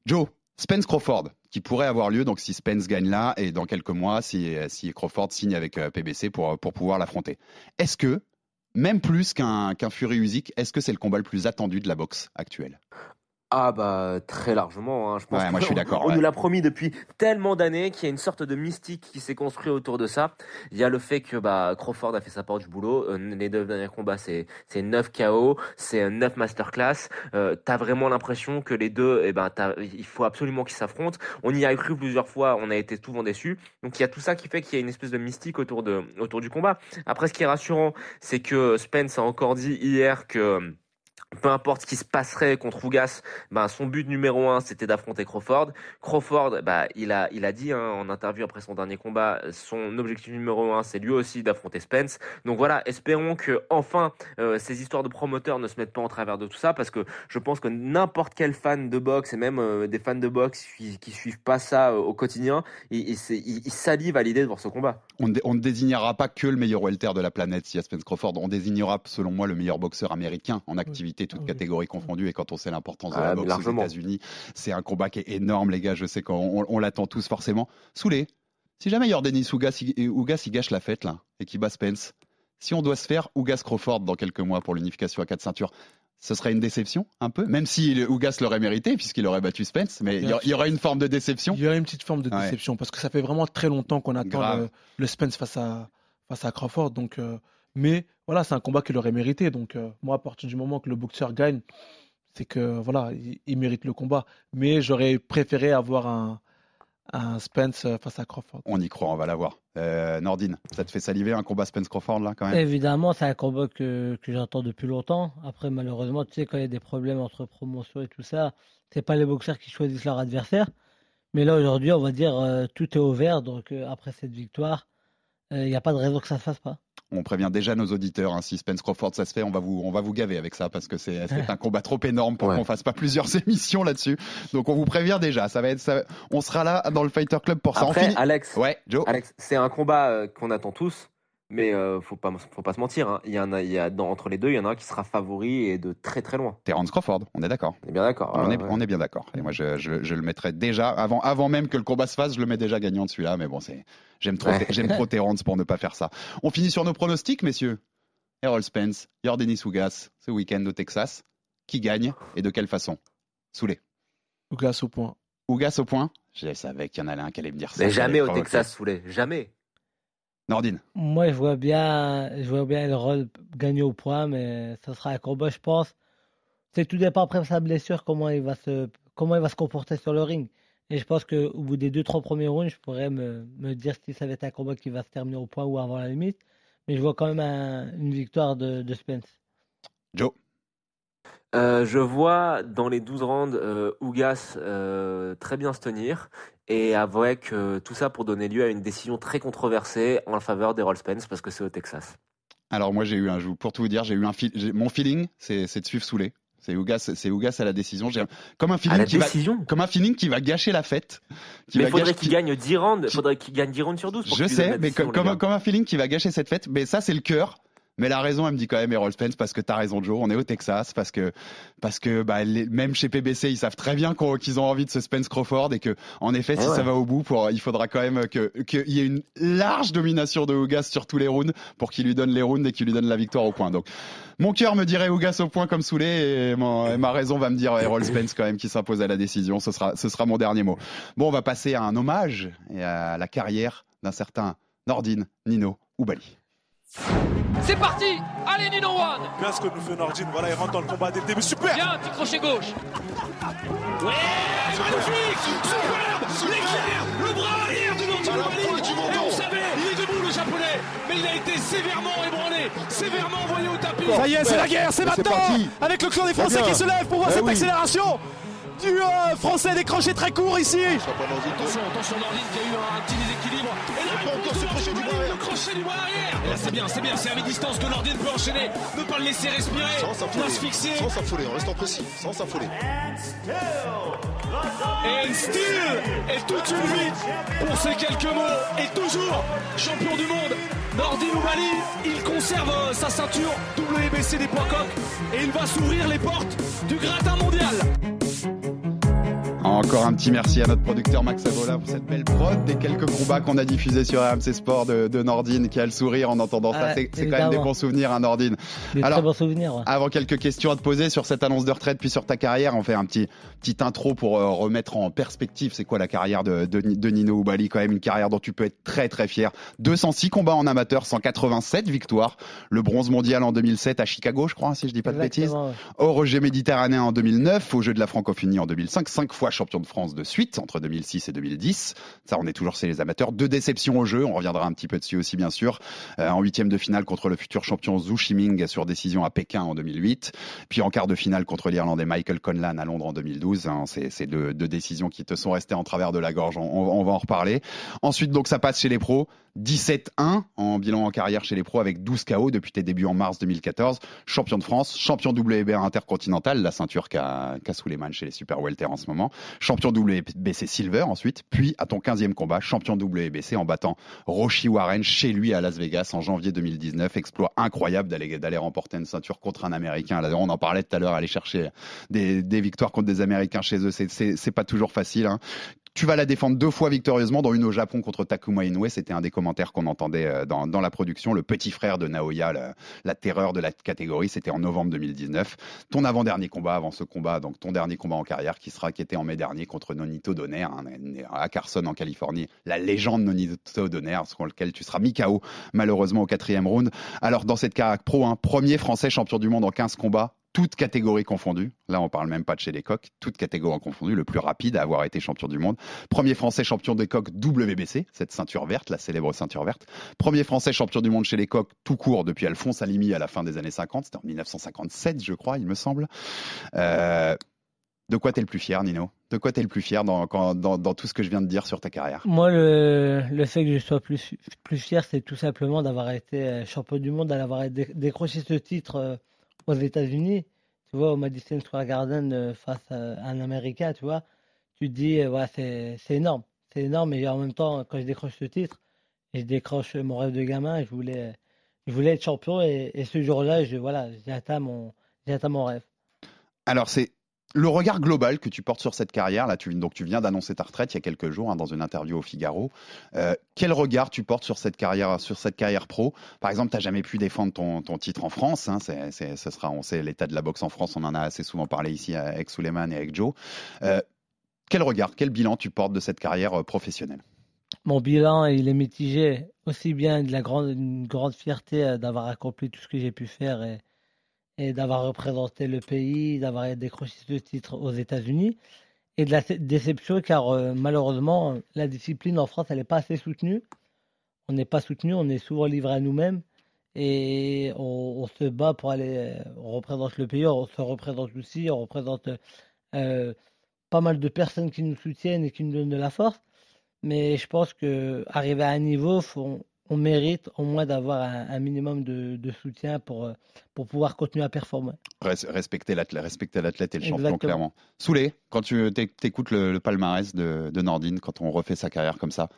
Joe, Spence Crawford, qui pourrait avoir lieu, donc si Spence gagne là, et dans quelques mois, si, si Crawford signe avec euh, PBC pour, pour pouvoir l'affronter. Est-ce que, même plus qu'un qu'un Fury Usyk, est-ce que c'est le combat le plus attendu de la boxe actuelle? Ah bah très largement. hein. Je pense Ouais, moi, je suis d'accord, On ouais. nous l'a promis depuis tellement d'années qu'il y a une sorte de mystique qui s'est construit autour de ça. Il y a le fait que bah Crawford a fait sa part du boulot. Euh, les deux derniers combats c'est c'est 9 KO, c'est 9 masterclass. Euh, T'as vraiment l'impression que les deux, eh ben t'as- il faut absolument qu'ils s'affrontent. On y a cru plusieurs fois, on a été souvent déçus. Donc il y a tout ça qui fait qu'il y a une espèce de mystique autour de autour du combat. Après ce qui est rassurant, c'est que Spence a encore dit hier que peu importe ce qui se passerait contre Ougas, ben son but numéro un c'était d'affronter Crawford. Crawford, bah il a il a dit hein, en interview après son dernier combat, son objectif numéro un c'est lui aussi d'affronter Spence. Donc voilà, espérons que enfin euh, ces histoires de promoteurs ne se mettent pas en travers de tout ça parce que je pense que n'importe quel fan de boxe et même euh, des fans de boxe qui, qui suivent pas ça euh, au quotidien, ils, salivent à l'idée de voir ce combat. on, ne dé- on ne désignera pas que le meilleur welter de la planète y a Spence Crawford. On désignera, selon moi, le meilleur boxeur américain en activité, toutes Oui. catégories confondues. Et quand on sait l'importance de Ah, la boxe aux. États-Unis, c'est un combat qui est énorme, les gars. Je sais qu'on on, on l'attend tous forcément. Soulé, si jamais Yordenis Ougas, Ougas il gâche la fête là et qu'il bat Spence, si on doit se faire Ougas Crawford dans quelques mois pour l'unification à quatre ceintures, ce serait une déception un peu, même si Ougas l'aurait mérité puisqu'il aurait battu Spence, mais il y, aurait une forme de déception. Il y aurait une petite forme de Ouais. déception parce que ça fait vraiment très longtemps qu'on attend le, le Spence face à, face à Crawford. Donc, euh, mais voilà, c'est un combat qu'il aurait mérité. Donc, euh, moi, à partir du moment que le boxeur gagne, c'est que voilà, il, il mérite le combat. Mais j'aurais préféré avoir un, un Spence face à Crawford. On y croit, on va l'avoir. Euh, Nordine, ça te fait saliver un combat Spence Crawford là quand même? Évidemment, c'est un combat que, que j'attends depuis longtemps. Après, malheureusement, tu sais, quand il y a des problèmes entre promotions et tout ça, c'est pas les boxeurs qui choisissent leur adversaire. Mais là, aujourd'hui, on va dire, euh, tout est ouvert. Donc, euh, après cette victoire, euh, il n'y a pas de raison que ça ne se fasse pas. On prévient déjà nos auditeurs, hein, si Spence Crawford ça se fait, on va vous, on va vous gaver avec ça parce que c'est c'est un combat trop énorme pour Ouais. qu'on fasse pas plusieurs émissions là-dessus. Donc on vous prévient déjà, ça va être, ça, on sera là dans le Fighter Club pour ça. Après, Alex, Ouais, Joe. Alex, c'est un combat euh, qu'on attend tous, mais euh, faut pas, faut pas se mentir. hein. Il y en a, il y a dans, entre les deux, il y en a un qui sera favori et de très très loin. Terence Crawford, on est d'accord. On est bien d'accord. On, Ouais, est, ouais. on est bien d'accord. Et moi, je, je- je le mettrai déjà, avant, avant même que le combat se fasse, je le mets déjà gagnant de celui-là. Mais bon, c'est, j'aime trop, Ouais. j'aime trop Terence pour ne pas faire ça. On finit sur nos pronostics, messieurs. Errol Spence, Yordenis Ougas, ce week-end au Texas. Qui gagne et de quelle façon? Soulé. Ougas au point. Ougas au point? Je savais qu'il y en avait un qui allait me dire ça. Mais jamais au. Texas, Soulet. Jamais. Nordine. Moi, je vois bien, je vois bien le rôle gagner au point, mais ça sera un combat, je pense. C'est tout dépend après sa blessure, comment il va se, comment il va se comporter sur le ring. Et je pense qu'au bout des deux, trois premiers rounds, je pourrais me, me dire si ça va être un combat qui va se terminer au point ou avant la limite. Mais je vois quand même un- une victoire de, de Spence. Joe. Euh, je vois dans les 12 rounds euh, Ougas euh, très bien se tenir et avec euh, tout ça pour donner lieu à une décision très controversée en faveur d'Errol Spence parce que c'est au Texas. Alors moi j'ai eu un jour pour tout vous dire, j'ai eu un mon feeling, c'est de suivre Soulé. C'est Ougas, c'est Ougas à la décision. J'ai comme un feeling la qui décision va, comme un feeling qui va gâcher la fête. Qui mais va faudrait qu'il gagne 10 rounds, faudrait qu'il gagne 10 rounds sur 12 pour Je sais, mais comme, comme un feeling qui va gâcher cette fête. Mais ça, c'est le cœur. Mais la raison, elle me dit quand même Errol Spence parce que t'as raison, Joe. On est au Texas parce que parce que bah, les- même chez PBC, ils savent très bien qu'ils ont envie de ce Spence Crawford et que en effet, si ouais. ça va au bout, pour, il faudra quand même que qu'il y ait une large domination de Ougas sur tous les rounds pour qu'il lui donne les rounds et qu'il lui donne la victoire au point. Donc mon cœur me dirait Ougas au point comme Soulé et, mon- et ma raison va me dire Errol Spence quand même qui s'impose à la décision. Ce sera ce sera mon dernier mot. Bon, on va passer à un hommage et à la carrière d'un certain Nordine Nino Oubali. C'est parti. Allez Nino One Bien ce que nous fait Nordine, voilà, il rentre dans le combat dès le début, super. Bien, petit crochet gauche. Ouais, magnifique. Superbe. L'éclair Le bras arrière de Nordine Et on savait, il est debout le japonais. Mais il a été sévèrement ébranlé, sévèrement envoyé au tapis. Ça y est, c'est la guerre, c'est maintenant. Avec le clan des Français qui se lève pour voir Eh cette oui. accélération du euh, Français décroché très court ici Attention, attention Nordine qui a eu un petit déséquilibre. Et là, peut encore se crochet du bras arrière. Le crochet du bras arrière. Et là, c'est bien, c'est bien. C'est à mi-distance que Nordine peut enchaîner. Ne pas le laisser respirer. Sans Ne s'affoler. se fixer. Sans s'affoler, en restant précis. Sans s'affoler. Et still Et toute une vie pour ces quelques mots. Et toujours champion du monde. Nordine Oubali, il conserve euh, sa ceinture WBC des poids coqs. Et il va s'ouvrir les portes du gratin mondial. Encore un petit merci à notre producteur Max Avola pour cette belle prod des quelques combats qu'on a diffusés sur RMC Sport de, de Nordine qui a le sourire en entendant ça. C'est quand même des bons souvenirs, hein, Nordine. Des Alors, très bons souvenirs. ouais. Avant quelques questions à te poser sur cette annonce de retraite puis sur ta carrière, on fait un petit petit intro pour euh, remettre en perspective c'est quoi la carrière de, de, de Nino Oubali quand même une carrière dont tu peux être très très fier. 206 combats en amateur, 187 victoires, le bronze mondial en 2007 à Chicago, je crois, si je dis pas de bêtises. Ouais. Au rejet méditerranéen en 2009, au jeu de la francophonie en 2005, cinq fois champion de France de suite entre 2006 et 2010. Ça, on est toujours chez les amateurs. Deux déceptions au jeu, on reviendra un petit peu dessus aussi bien sûr. Euh, en huitième de finale contre le futur champion Zhu Shiming sur décision à Pékin en 2008, puis en quart de finale contre l'Irlandais Michael Conlan à Londres en 2012. Hein, c'est deux, décisions qui te sont restées en travers de la gorge. On, on- on va en reparler. Ensuite, donc ça passe chez les pros. 17-1 en bilan en carrière chez les pros avec 12 KO depuis tes débuts en mars 2014. Champion de France, champion WBA intercontinental, la ceinture qu'a les mains chez les super welter en ce moment. Champion WBC Silver ensuite, puis à ton 15e combat, champion WBC en battant Roshi Warren chez lui à Las Vegas en janvier 2019. Exploit incroyable d'aller remporter une ceinture contre un Américain. On en parlait tout à l'heure, aller chercher des, victoires contre des Américains chez eux, c'est pas toujours facile. hein. Tu vas la défendre deux fois victorieusement, dont une au Japon contre Takuma Inoue. C'était un des commentaires qu'on entendait euh, dans, dans, la production. Le petit frère de Naoya, la, la terreur de la catégorie. C'était en novembre 2019. Ton avant-dernier combat avant ce combat, donc ton dernier combat en carrière qui sera qui était en mai dernier contre Nonito Donner à Carson en Californie. La légende Nonito Donner, sur lequel tu seras mis KO malheureusement au quatrième round. Alors dans cette carac pro, hein, premier français champion du monde en 15 combats, toutes catégories confondues. Là, on parle même pas de chez les coqs, toutes catégories confondues, le plus rapide à avoir été champion du monde. Premier français champion des coqs WBC, cette ceinture verte, la célèbre ceinture verte. Premier français champion du monde chez les coqs tout court depuis Alphonse Alimi à la fin des années 50, c'était en 1957, je crois, il me semble. Euh, de quoi t'es le plus fier, Nino? De quoi t'es le plus fier dans, dans, dans, tout ce que je viens de dire sur ta carrière? Moi, le, le, fait que je sois plus, plus fier, c'est tout simplement d'avoir été euh, champion du monde, d'avoir décroché ce titre euh, aux États-Unis, tu vois, au Madison Square Garden euh, face à un Américain, tu vois, tu te dis, ouais, c'est énorme. C'est énorme, et en même temps, quand je décroche ce titre, je décroche mon rêve de gamin, je voulais, je voulais être champion, et, ce jour-là, voilà, j'ai atteint, mon, atteint mon rêve. Alors, c'est le regard global que tu portes sur cette carrière, là, tu, donc tu viens d'annoncer ta retraite il y a quelques jours hein, dans une interview au Figaro. Euh, quel regard tu portes sur cette carrière, sur cette carrière pro? Par exemple, tu n'as jamais pu défendre ton, titre en France. Hein, sera, on sait l'état de la boxe en France, on en a assez souvent parlé ici avec Suleiman et avec Joe. Euh, quel regard, quel bilan tu portes de cette carrière euh, professionnelle? Mon bilan, il est mitigé. Aussi bien de la grande, une grande fierté d'avoir accompli tout ce que j'ai pu faire et, et d'avoir représenté le pays, d'avoir décroché ce titre aux États-Unis, et de la déception car euh, malheureusement, la discipline en France, elle n'est pas assez soutenue. On n'est pas soutenu, on est souvent livré à nous-mêmes et on, se bat pour aller, euh, on représente le pays, on se représente aussi, on représente euh, pas mal de personnes qui nous soutiennent et qui nous donnent de la force. Mais je pense que arriver à un niveau, faut, on mérite au moins d'avoir un, minimum de, soutien pour, euh, pour pouvoir continuer à performer. Respecter l'athlète et le champion, clairement. Soulé, quand tu écoutes le, palmarès de, Nordine, quand on refait sa carrière comme ça,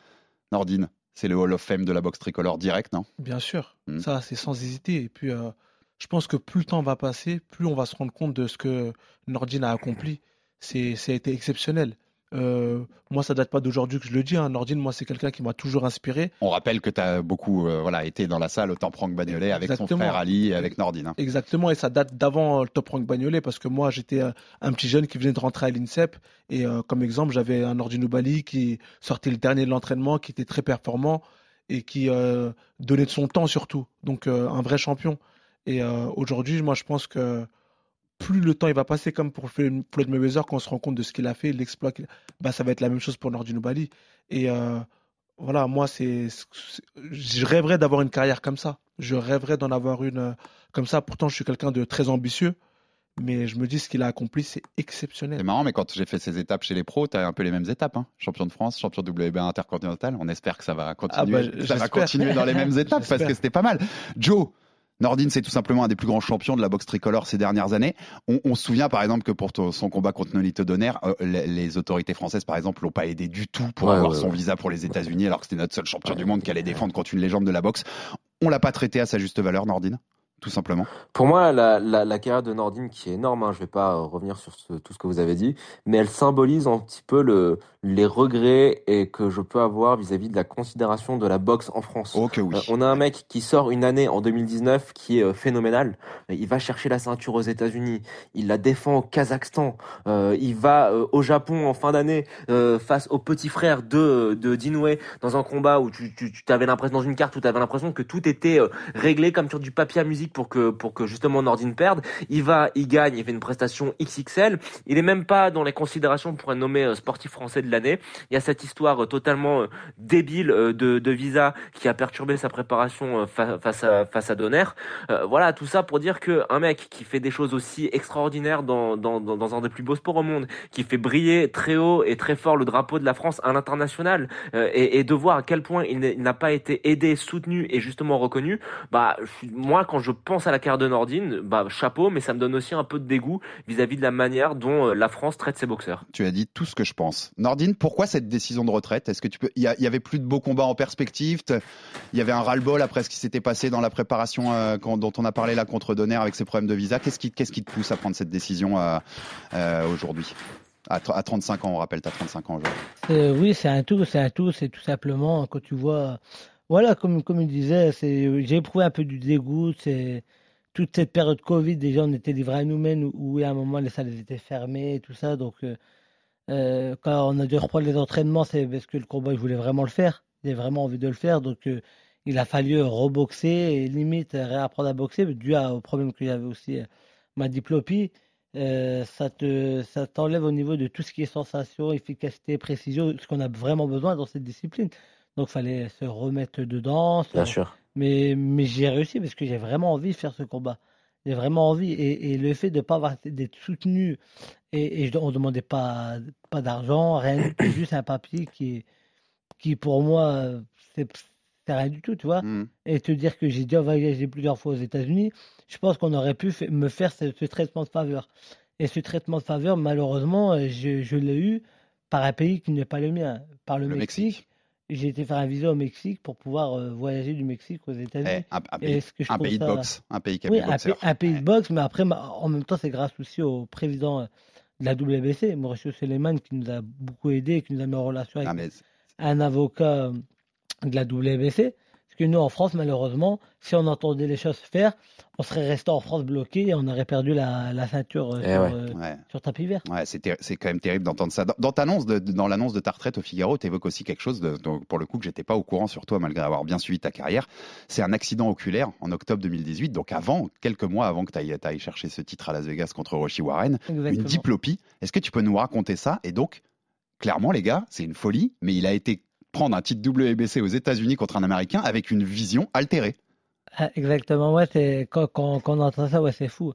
Nordine, c'est le Hall of Fame de la boxe tricolore direct, non? Bien sûr, hmm. ça c'est sans hésiter. Et puis, euh, je pense que plus le temps va passer, plus on va se rendre compte de ce que Nordine a accompli. C'est, ça a été exceptionnel. Euh, moi, ça date pas d'aujourd'hui que je le dis. Hein. Nordine, moi, c'est quelqu'un qui m'a toujours inspiré. On rappelle que tu as beaucoup euh, voilà, été dans la salle au Top Rank Bagnolet avec son frère Ali et avec Nordine. Hein. Exactement, et ça date d'avant le Top Rank Bagnolet parce que moi, j'étais un petit jeune qui venait de rentrer à l'INSEP. Et euh, comme exemple, j'avais un Nordine Oubali qui sortait le dernier de l'entraînement, qui était très performant et qui donnait de son temps surtout. Donc, un vrai champion. Et aujourd'hui, moi, je pense que plus le temps il va passer, comme pour Floyd Mayweather, quand on se rend compte de ce qu'il a fait, l'exploit, bah, ça va être la même chose pour Nordino Bali. Et euh, voilà, moi, c'est, je rêverais d'avoir une carrière comme ça. Je rêverais d'en avoir une euh, comme ça. Pourtant, je suis quelqu'un de très ambitieux. Mais je me dis, ce qu'il a accompli, c'est exceptionnel. C'est marrant, mais quand j'ai fait ces étapes chez les pros, tu as un peu les mêmes étapes. Hein. Champion de France, champion WBA intercontinental. On espère que ça va continuer, ah bah, ça va continuer dans les mêmes étapes parce que c'était pas mal. Joe, Nordine, c'est tout simplement un des plus grands champions de la boxe tricolore ces dernières années. On, se souvient par exemple que pour son combat contre Nolito Donner, euh, les, autorités françaises par exemple l'ont pas aidé du tout pour avoir son visa pour les États-Unis, alors que c'était notre seul champion du monde qui allait défendre contre une légende de la boxe. On l'a pas traité à sa juste valeur, Nordine? Tout simplement Pour moi, la, la, la, carrière de Nordine, qui est énorme, hein, je ne vais pas euh, revenir sur tout ce que vous avez dit, mais elle symbolise un petit peu le, les regrets et que je peux avoir vis-à-vis de la considération de la boxe en France. oui. Euh, on a un mec qui sort une année en 2019 qui est euh, phénoménal. Il va chercher la ceinture aux États-Unis, il la défend au Kazakhstan, il va au Japon en fin d'année face au petit frère de, de Dinoue dans un combat où tu, tu, tu avais l'impression, dans une carte où tu avais l'impression que tout était réglé comme sur du papier à musique pour que pour que justement Nordine perde. Il va, il gagne, il fait une prestation XXL. Il est même pas dans les considérations pour être nommé euh, sportif français de l'année. Il y a cette histoire euh, totalement euh, débile de, de visa qui a perturbé sa préparation face à face à Donner. voilà, tout ça pour dire que un mec qui fait des choses aussi extraordinaires dans, dans, dans un des plus beaux sports au monde, qui fait briller très haut et très fort le drapeau de la France à l'international, et, et, de voir à quel point il n'a pas été aidé, soutenu et justement reconnu, bah moi quand je pense à la carte de Nordine, bah, chapeau, mais ça me donne aussi un peu de dégoût vis-à-vis de la manière dont euh, la France traite ses boxeurs. Tu as dit tout ce que je pense. Nordine, pourquoi cette décision de retraite? Est-ce que tu peux Il y, avait plus de beaux combats en perspective? Il y avait un ras-le-bol après ce qui s'était passé dans la préparation euh, dont on a parlé là contre Donner avec ses problèmes de visa? Qu'est-ce qui, te pousse à prendre cette décision euh, aujourd'hui? À, tr- à 35 ans, on rappelle, t'as 35 ans aujourd'hui. Oui, c'est un tout, c'est un tout, c'est tout simplement quand tu vois, voilà, comme comme il disait, j'ai éprouvé un peu du dégoût, toute cette période Covid, déjà on était livrés à nous-mêmes où, à un moment les salles étaient fermées et tout ça, donc euh, euh, quand on a dû reprendre les entraînements, c'est parce que le combat, je voulais vraiment le faire, j'ai vraiment envie de le faire, donc euh, il a fallu reboxer et limite réapprendre à boxer dû à- au problème que j'avais aussi ma diplopie. Ça te ça t'enlève au niveau de tout ce qui est sensation, efficacité, précision, ce qu'on a vraiment besoin dans cette discipline. Donc il fallait se remettre dedans. se- Bien sûr. Mais, mais j'ai réussi parce que j'ai vraiment envie de faire ce combat. J'ai vraiment envie. Et, et le fait de ne pas avoir d'être soutenu, et, on ne demandait pas, pas d'argent, rien, juste un papier qui, qui pour moi, c'est c'est rien du tout, tu vois. Mm. Et te dire que j'ai déjà voyagé plusieurs fois aux États-Unis, je pense qu'on aurait pu me faire ce, ce traitement de faveur. Et ce traitement de faveur, malheureusement, je, je l'ai eu par un pays qui n'est pas le mien, par le, Le Mexique. J'ai été faire un visa au Mexique pour pouvoir euh, voyager du Mexique aux États-Unis. Un, pays, ce que je un pays de boxe, un pays Oui, un, pays- boxeurs. un pays de boxe, mais après, en même temps, c'est grâce aussi au président euh, de la WBC, Mauricio Suleiman, qui nous a beaucoup aidé, qui nous a mis en relation avec Ah, mais un avocat euh, de la WBC. Que nous, en France, malheureusement, si on entendait les choses se faire, on serait resté en France bloqué et on aurait perdu la, la ceinture euh, Eh sur, ouais. euh, Ouais. sur tapis vert. Ouais, c'est ter- c'est quand même terrible d'entendre ça. Dans, de, de- l'annonce de ta retraite au Figaro, tu évoques aussi quelque chose, de, dont- pour le coup, que j'étais pas au courant sur toi, malgré avoir bien suivi ta carrière. C'est un accident oculaire en octobre 2018, donc avant, quelques mois avant que tu ailles, chercher ce titre à Las Vegas contre Roshi Warren. Une diplopie. Est-ce que tu peux nous raconter ça? Et donc, clairement, les gars, c'est une folie, mais il a été prendre un titre WBC aux États-Unis contre un Américain avec une vision altérée. Ah, Exactement, ouais, c'est, quand, quand, quand on entend ça, ouais, c'est fou.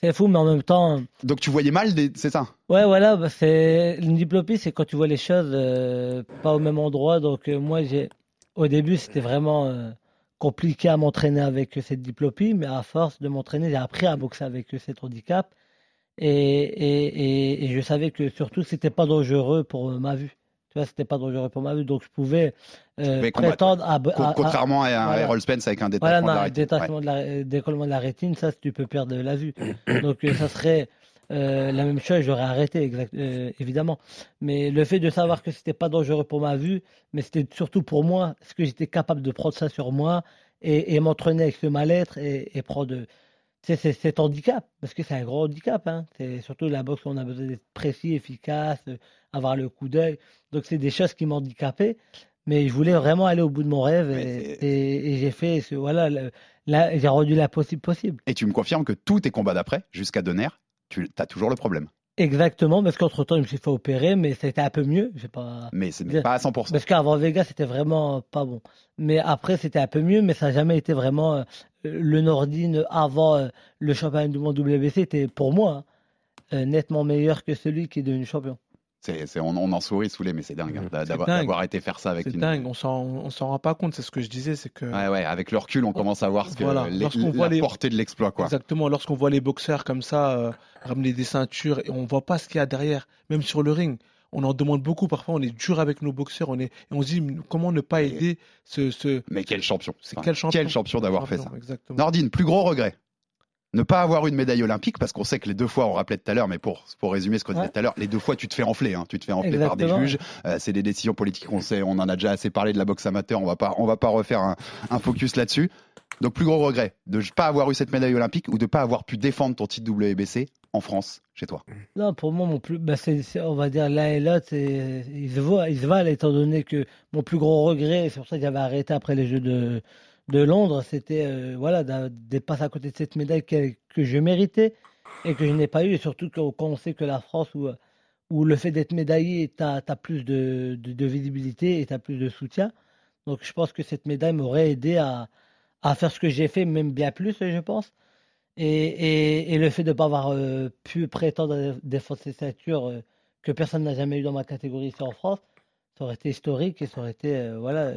C'est fou, mais en même temps, Donc tu voyais mal, des... c'est ça? Ouais, voilà, bah, c'est une diplopie, c'est quand tu vois les choses euh, pas au même endroit. Donc euh, moi, j'ai au début, c'était vraiment euh, compliqué à m'entraîner avec cette diplopie, mais à force de m'entraîner, j'ai appris à boxer avec cet handicap. Et, et, et, et je savais que surtout, c'était pas dangereux pour ma vue. Vois, c'était pas dangereux pour ma vue, donc je pouvais, euh, prétendre à, à- Contrairement à un voilà. Errol Spence avec un voilà, détachement non, de la rétine. détachement de la, décollement de la rétine, ça, tu peux perdre la vue. Donc, euh, ça serait euh, la même chose, j'aurais arrêté, exact, euh, évidemment. Mais le fait de savoir que c'était pas dangereux pour ma vue, mais c'était surtout pour moi, est-ce que j'étais capable de prendre ça sur moi et, et m'entraîner avec ce mal-être et, et prendre c'est cet handicap, parce que c'est un gros handicap. Hein. C'est surtout la boxe, on a besoin d'être précis, efficace, euh, avoir le coup d'œil. Donc, c'est des choses qui m'handicapaient. Mais je voulais vraiment aller au bout de mon rêve et, et- et j'ai fait ce, voilà, le- là, j'ai rendu la possible possible. Et tu me confirmes que tous tes combats d'après, jusqu'à Donner, tu as toujours le problème. Exactement, parce qu'entre temps, je me suis fait opérer, mais c'était un peu mieux. Pas. Mais c'est pas à 100%. Parce qu'avant Vegas, c'était vraiment pas bon. Mais après, c'était un peu mieux, mais ça n'a jamais été vraiment. euh, le Nordine avant euh, le championnat du monde WBC était pour moi hein, euh, nettement meilleur que celui qui est devenu champion. C'est, c'est- on, on en sourit saoulé, mais c'est dingue hein, d'avoir, dingue. d'avoir été faire ça avec C'est une. dingue, on s'en, on s'en rend pas compte, c'est ce que je disais, c'est que... Ouais, ouais, avec le recul, on commence à voir ce que, Voilà, les- la voit les- portée de l'exploit. Quoi. Exactement, lorsqu'on voit les boxeurs comme ça euh, ramener des ceintures et on voit pas ce qu'il y a derrière, même sur le ring. On en demande beaucoup, parfois on est dur avec nos boxeurs, on est, et on se dit comment ne pas aider ce... ce... Mais quel champion C'est Enfin, quel champion? Quel champion d'avoir fait ça? Exactement. Nordine, plus gros regret ne pas avoir une médaille olympique, parce qu'on sait que les deux fois, on rappelait tout à l'heure, mais pour, pour résumer ce qu'on disait Ouais. tout à l'heure, les deux fois, tu te fais enfler. Hein, tu te fais enfler par des juges. Euh, c'est des décisions politiques, on sait, on en a déjà assez parlé de la boxe amateur, on va pas, on va pas refaire un, un focus là-dessus. Donc, plus gros regret de ne pas avoir eu cette médaille olympique ou de ne pas avoir pu défendre ton titre WBC en France, chez toi. Non, pour moi, mon plus, bah, on va dire l'un et l'autre, c'est, ils se voient, ils se valent, étant donné que mon plus gros regret, c'est pour ça que j'avais arrêté après les Jeux de, de Londres, c'était euh, voilà, d'être passé à côté de cette médaille que, que je méritais et que je n'ai pas eu, et surtout quand, on sait que la France, où, le fait d'être médaillé, tu as, plus de, visibilité et tu as plus de soutien. Donc je pense que cette médaille m'aurait aidé à, faire ce que j'ai fait, même bien plus, je pense. Et, le fait de ne pas avoir euh, pu prétendre défendre ces ceintures euh, que personne n'a jamais eu dans ma catégorie ici en France, ça aurait été historique et ça aurait été, voilà,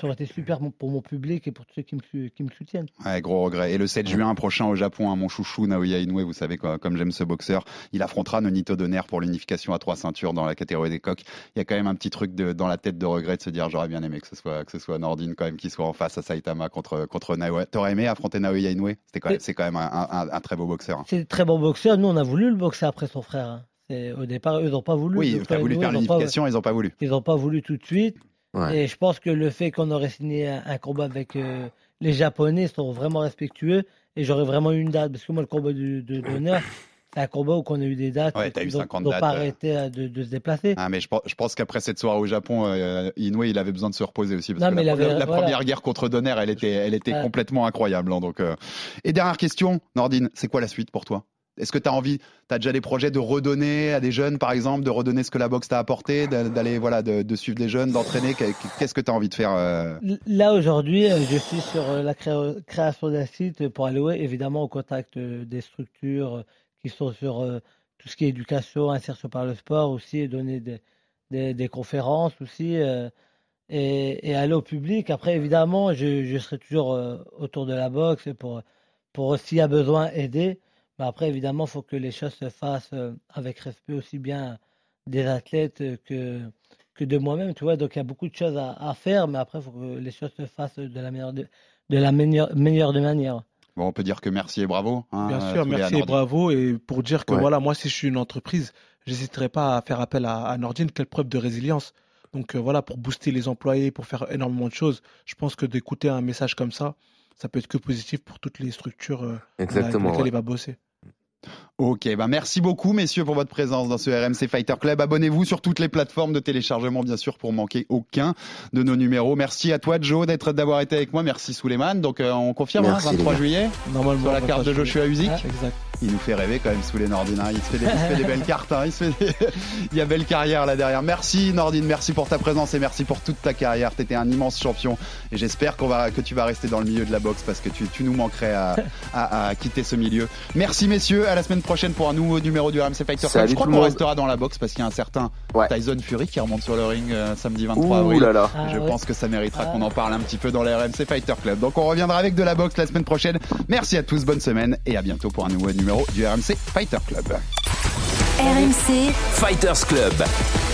ça aurait été super pour- mon public et pour tous ceux qui me, su- qui me soutiennent. Ouais, gros regret. Et le 7 juin prochain au Japon, hein, mon chouchou Naoya Inoue, vous savez quoi, comme j'aime ce boxeur, il affrontera Nonito Donner pour l'unification à trois ceintures dans la catégorie des coqs. Il y a quand même un petit truc de, dans la tête de regret de se dire j'aurais bien aimé que ce soit que ce soit Nordine quand même qui soit en face à Saitama contre contre Naoya. T'aurais aimé affronter Naoya Inoue? C'était quand même c'est quand même un, un- un très beau boxeur. hein. C'est un très bon boxeur. Nous, on a voulu le boxer après son frère. hein. Au départ, eux, ils n'ont pas voulu. Oui, tu as voulu faire l'unification, ils n'ont pas voulu. Ils n'ont pas voulu tout de suite. Ouais. Et je pense que le fait qu'on aurait signé un, un combat avec euh, les Japonais sont vraiment respectueux et j'aurais vraiment eu une date. Parce que moi, le combat du- de- d'honneur, c'est un combat où on a eu des dates. Ouais, t'as eu ils ont- 50 ils n'ont dates, pas euh. arrêté euh, de, de se déplacer. Ah, mais je pense, je pense qu'après cette soirée au Japon, euh, Inoue, il avait besoin de se reposer aussi. Parce Non, que mais la, il avait- la- la voilà. première guerre contre Donner, elle était, elle était Ouais. complètement incroyable. hein, donc, euh. Et dernière question, Nordine, c'est quoi la suite pour toi? Est-ce que tu as envie, tu as déjà des projets de redonner à des jeunes, par exemple, de redonner ce que la boxe t'a apporté, d'a- d'aller voilà, de, suivre des jeunes, d'entraîner? Qu'est-ce que tu as envie de faire euh? Là, aujourd'hui, euh, je suis sur euh, la créa- création d'un site pour aller, évidemment, au contact des structures qui sont sur tout ce qui est éducation, insertion par le sport aussi, donner des, conférences aussi, et, aller au public. Après, évidemment, je, serai toujours autour de la boxe pour, pour s'il y a besoin, aider. Mais après, évidemment, il faut que les choses se fassent euh, avec respect aussi bien des athlètes que, que de moi-même, tu vois. Donc, il y a beaucoup de choses à, à faire, mais après, il faut que les choses se fassent de la meilleure, de, de la meilleure, meilleure des manières. Bon, on peut dire que merci et bravo. hein, Bien à sûr, merci et bravo. Et pour dire que Ouais. voilà, moi, si je suis une entreprise, j'hésiterai pas à faire appel à, à Nordine. Quelle preuve de résilience. Donc euh, voilà, pour booster les employés, pour faire énormément de choses, je pense que d'écouter un message comme ça, ça peut être que positif pour toutes les structures euh, Exactement, avec lesquelles ouais. il va bosser. Ok, bah merci beaucoup messieurs pour votre présence dans ce RMC Fighter Club. Abonnez-vous sur toutes les plateformes de téléchargement bien sûr pour manquer aucun de nos numéros. Merci à toi Joe d'être d'avoir été avec moi. Merci Souleymane. Donc euh, on confirme hein, Merci, les 23 gars. juillet Normalement, sur la carte de. Joshua Usyk. Exact. Il nous fait rêver quand même sous les Nordines. hein. Il, se fait des, il se fait des belles cartes. hein. Il, se fait des- il y a belle carrière là derrière. Merci Nordine, merci pour ta présence et merci pour toute ta carrière. T'étais un immense champion et j'espère qu'on va que tu vas rester dans le milieu de la boxe parce que tu, tu nous manquerais à, à- à quitter ce milieu. Merci messieurs. À la semaine prochaine pour un nouveau numéro du RMC Fighter Club. Je crois qu'on restera dans la boxe parce qu'il y a un certain Ouais. Tyson Fury qui remonte sur le ring euh, samedi 23 Ouh avril. là là. Ah, Je pense que ça méritera Ah. qu'on en parle un petit peu dans le RMC Fighter Club. Donc on reviendra avec de la boxe la semaine prochaine. Merci à tous, bonne semaine et à bientôt pour un nouveau numéro du RMC Fighter Club. RMC, Fighters Club.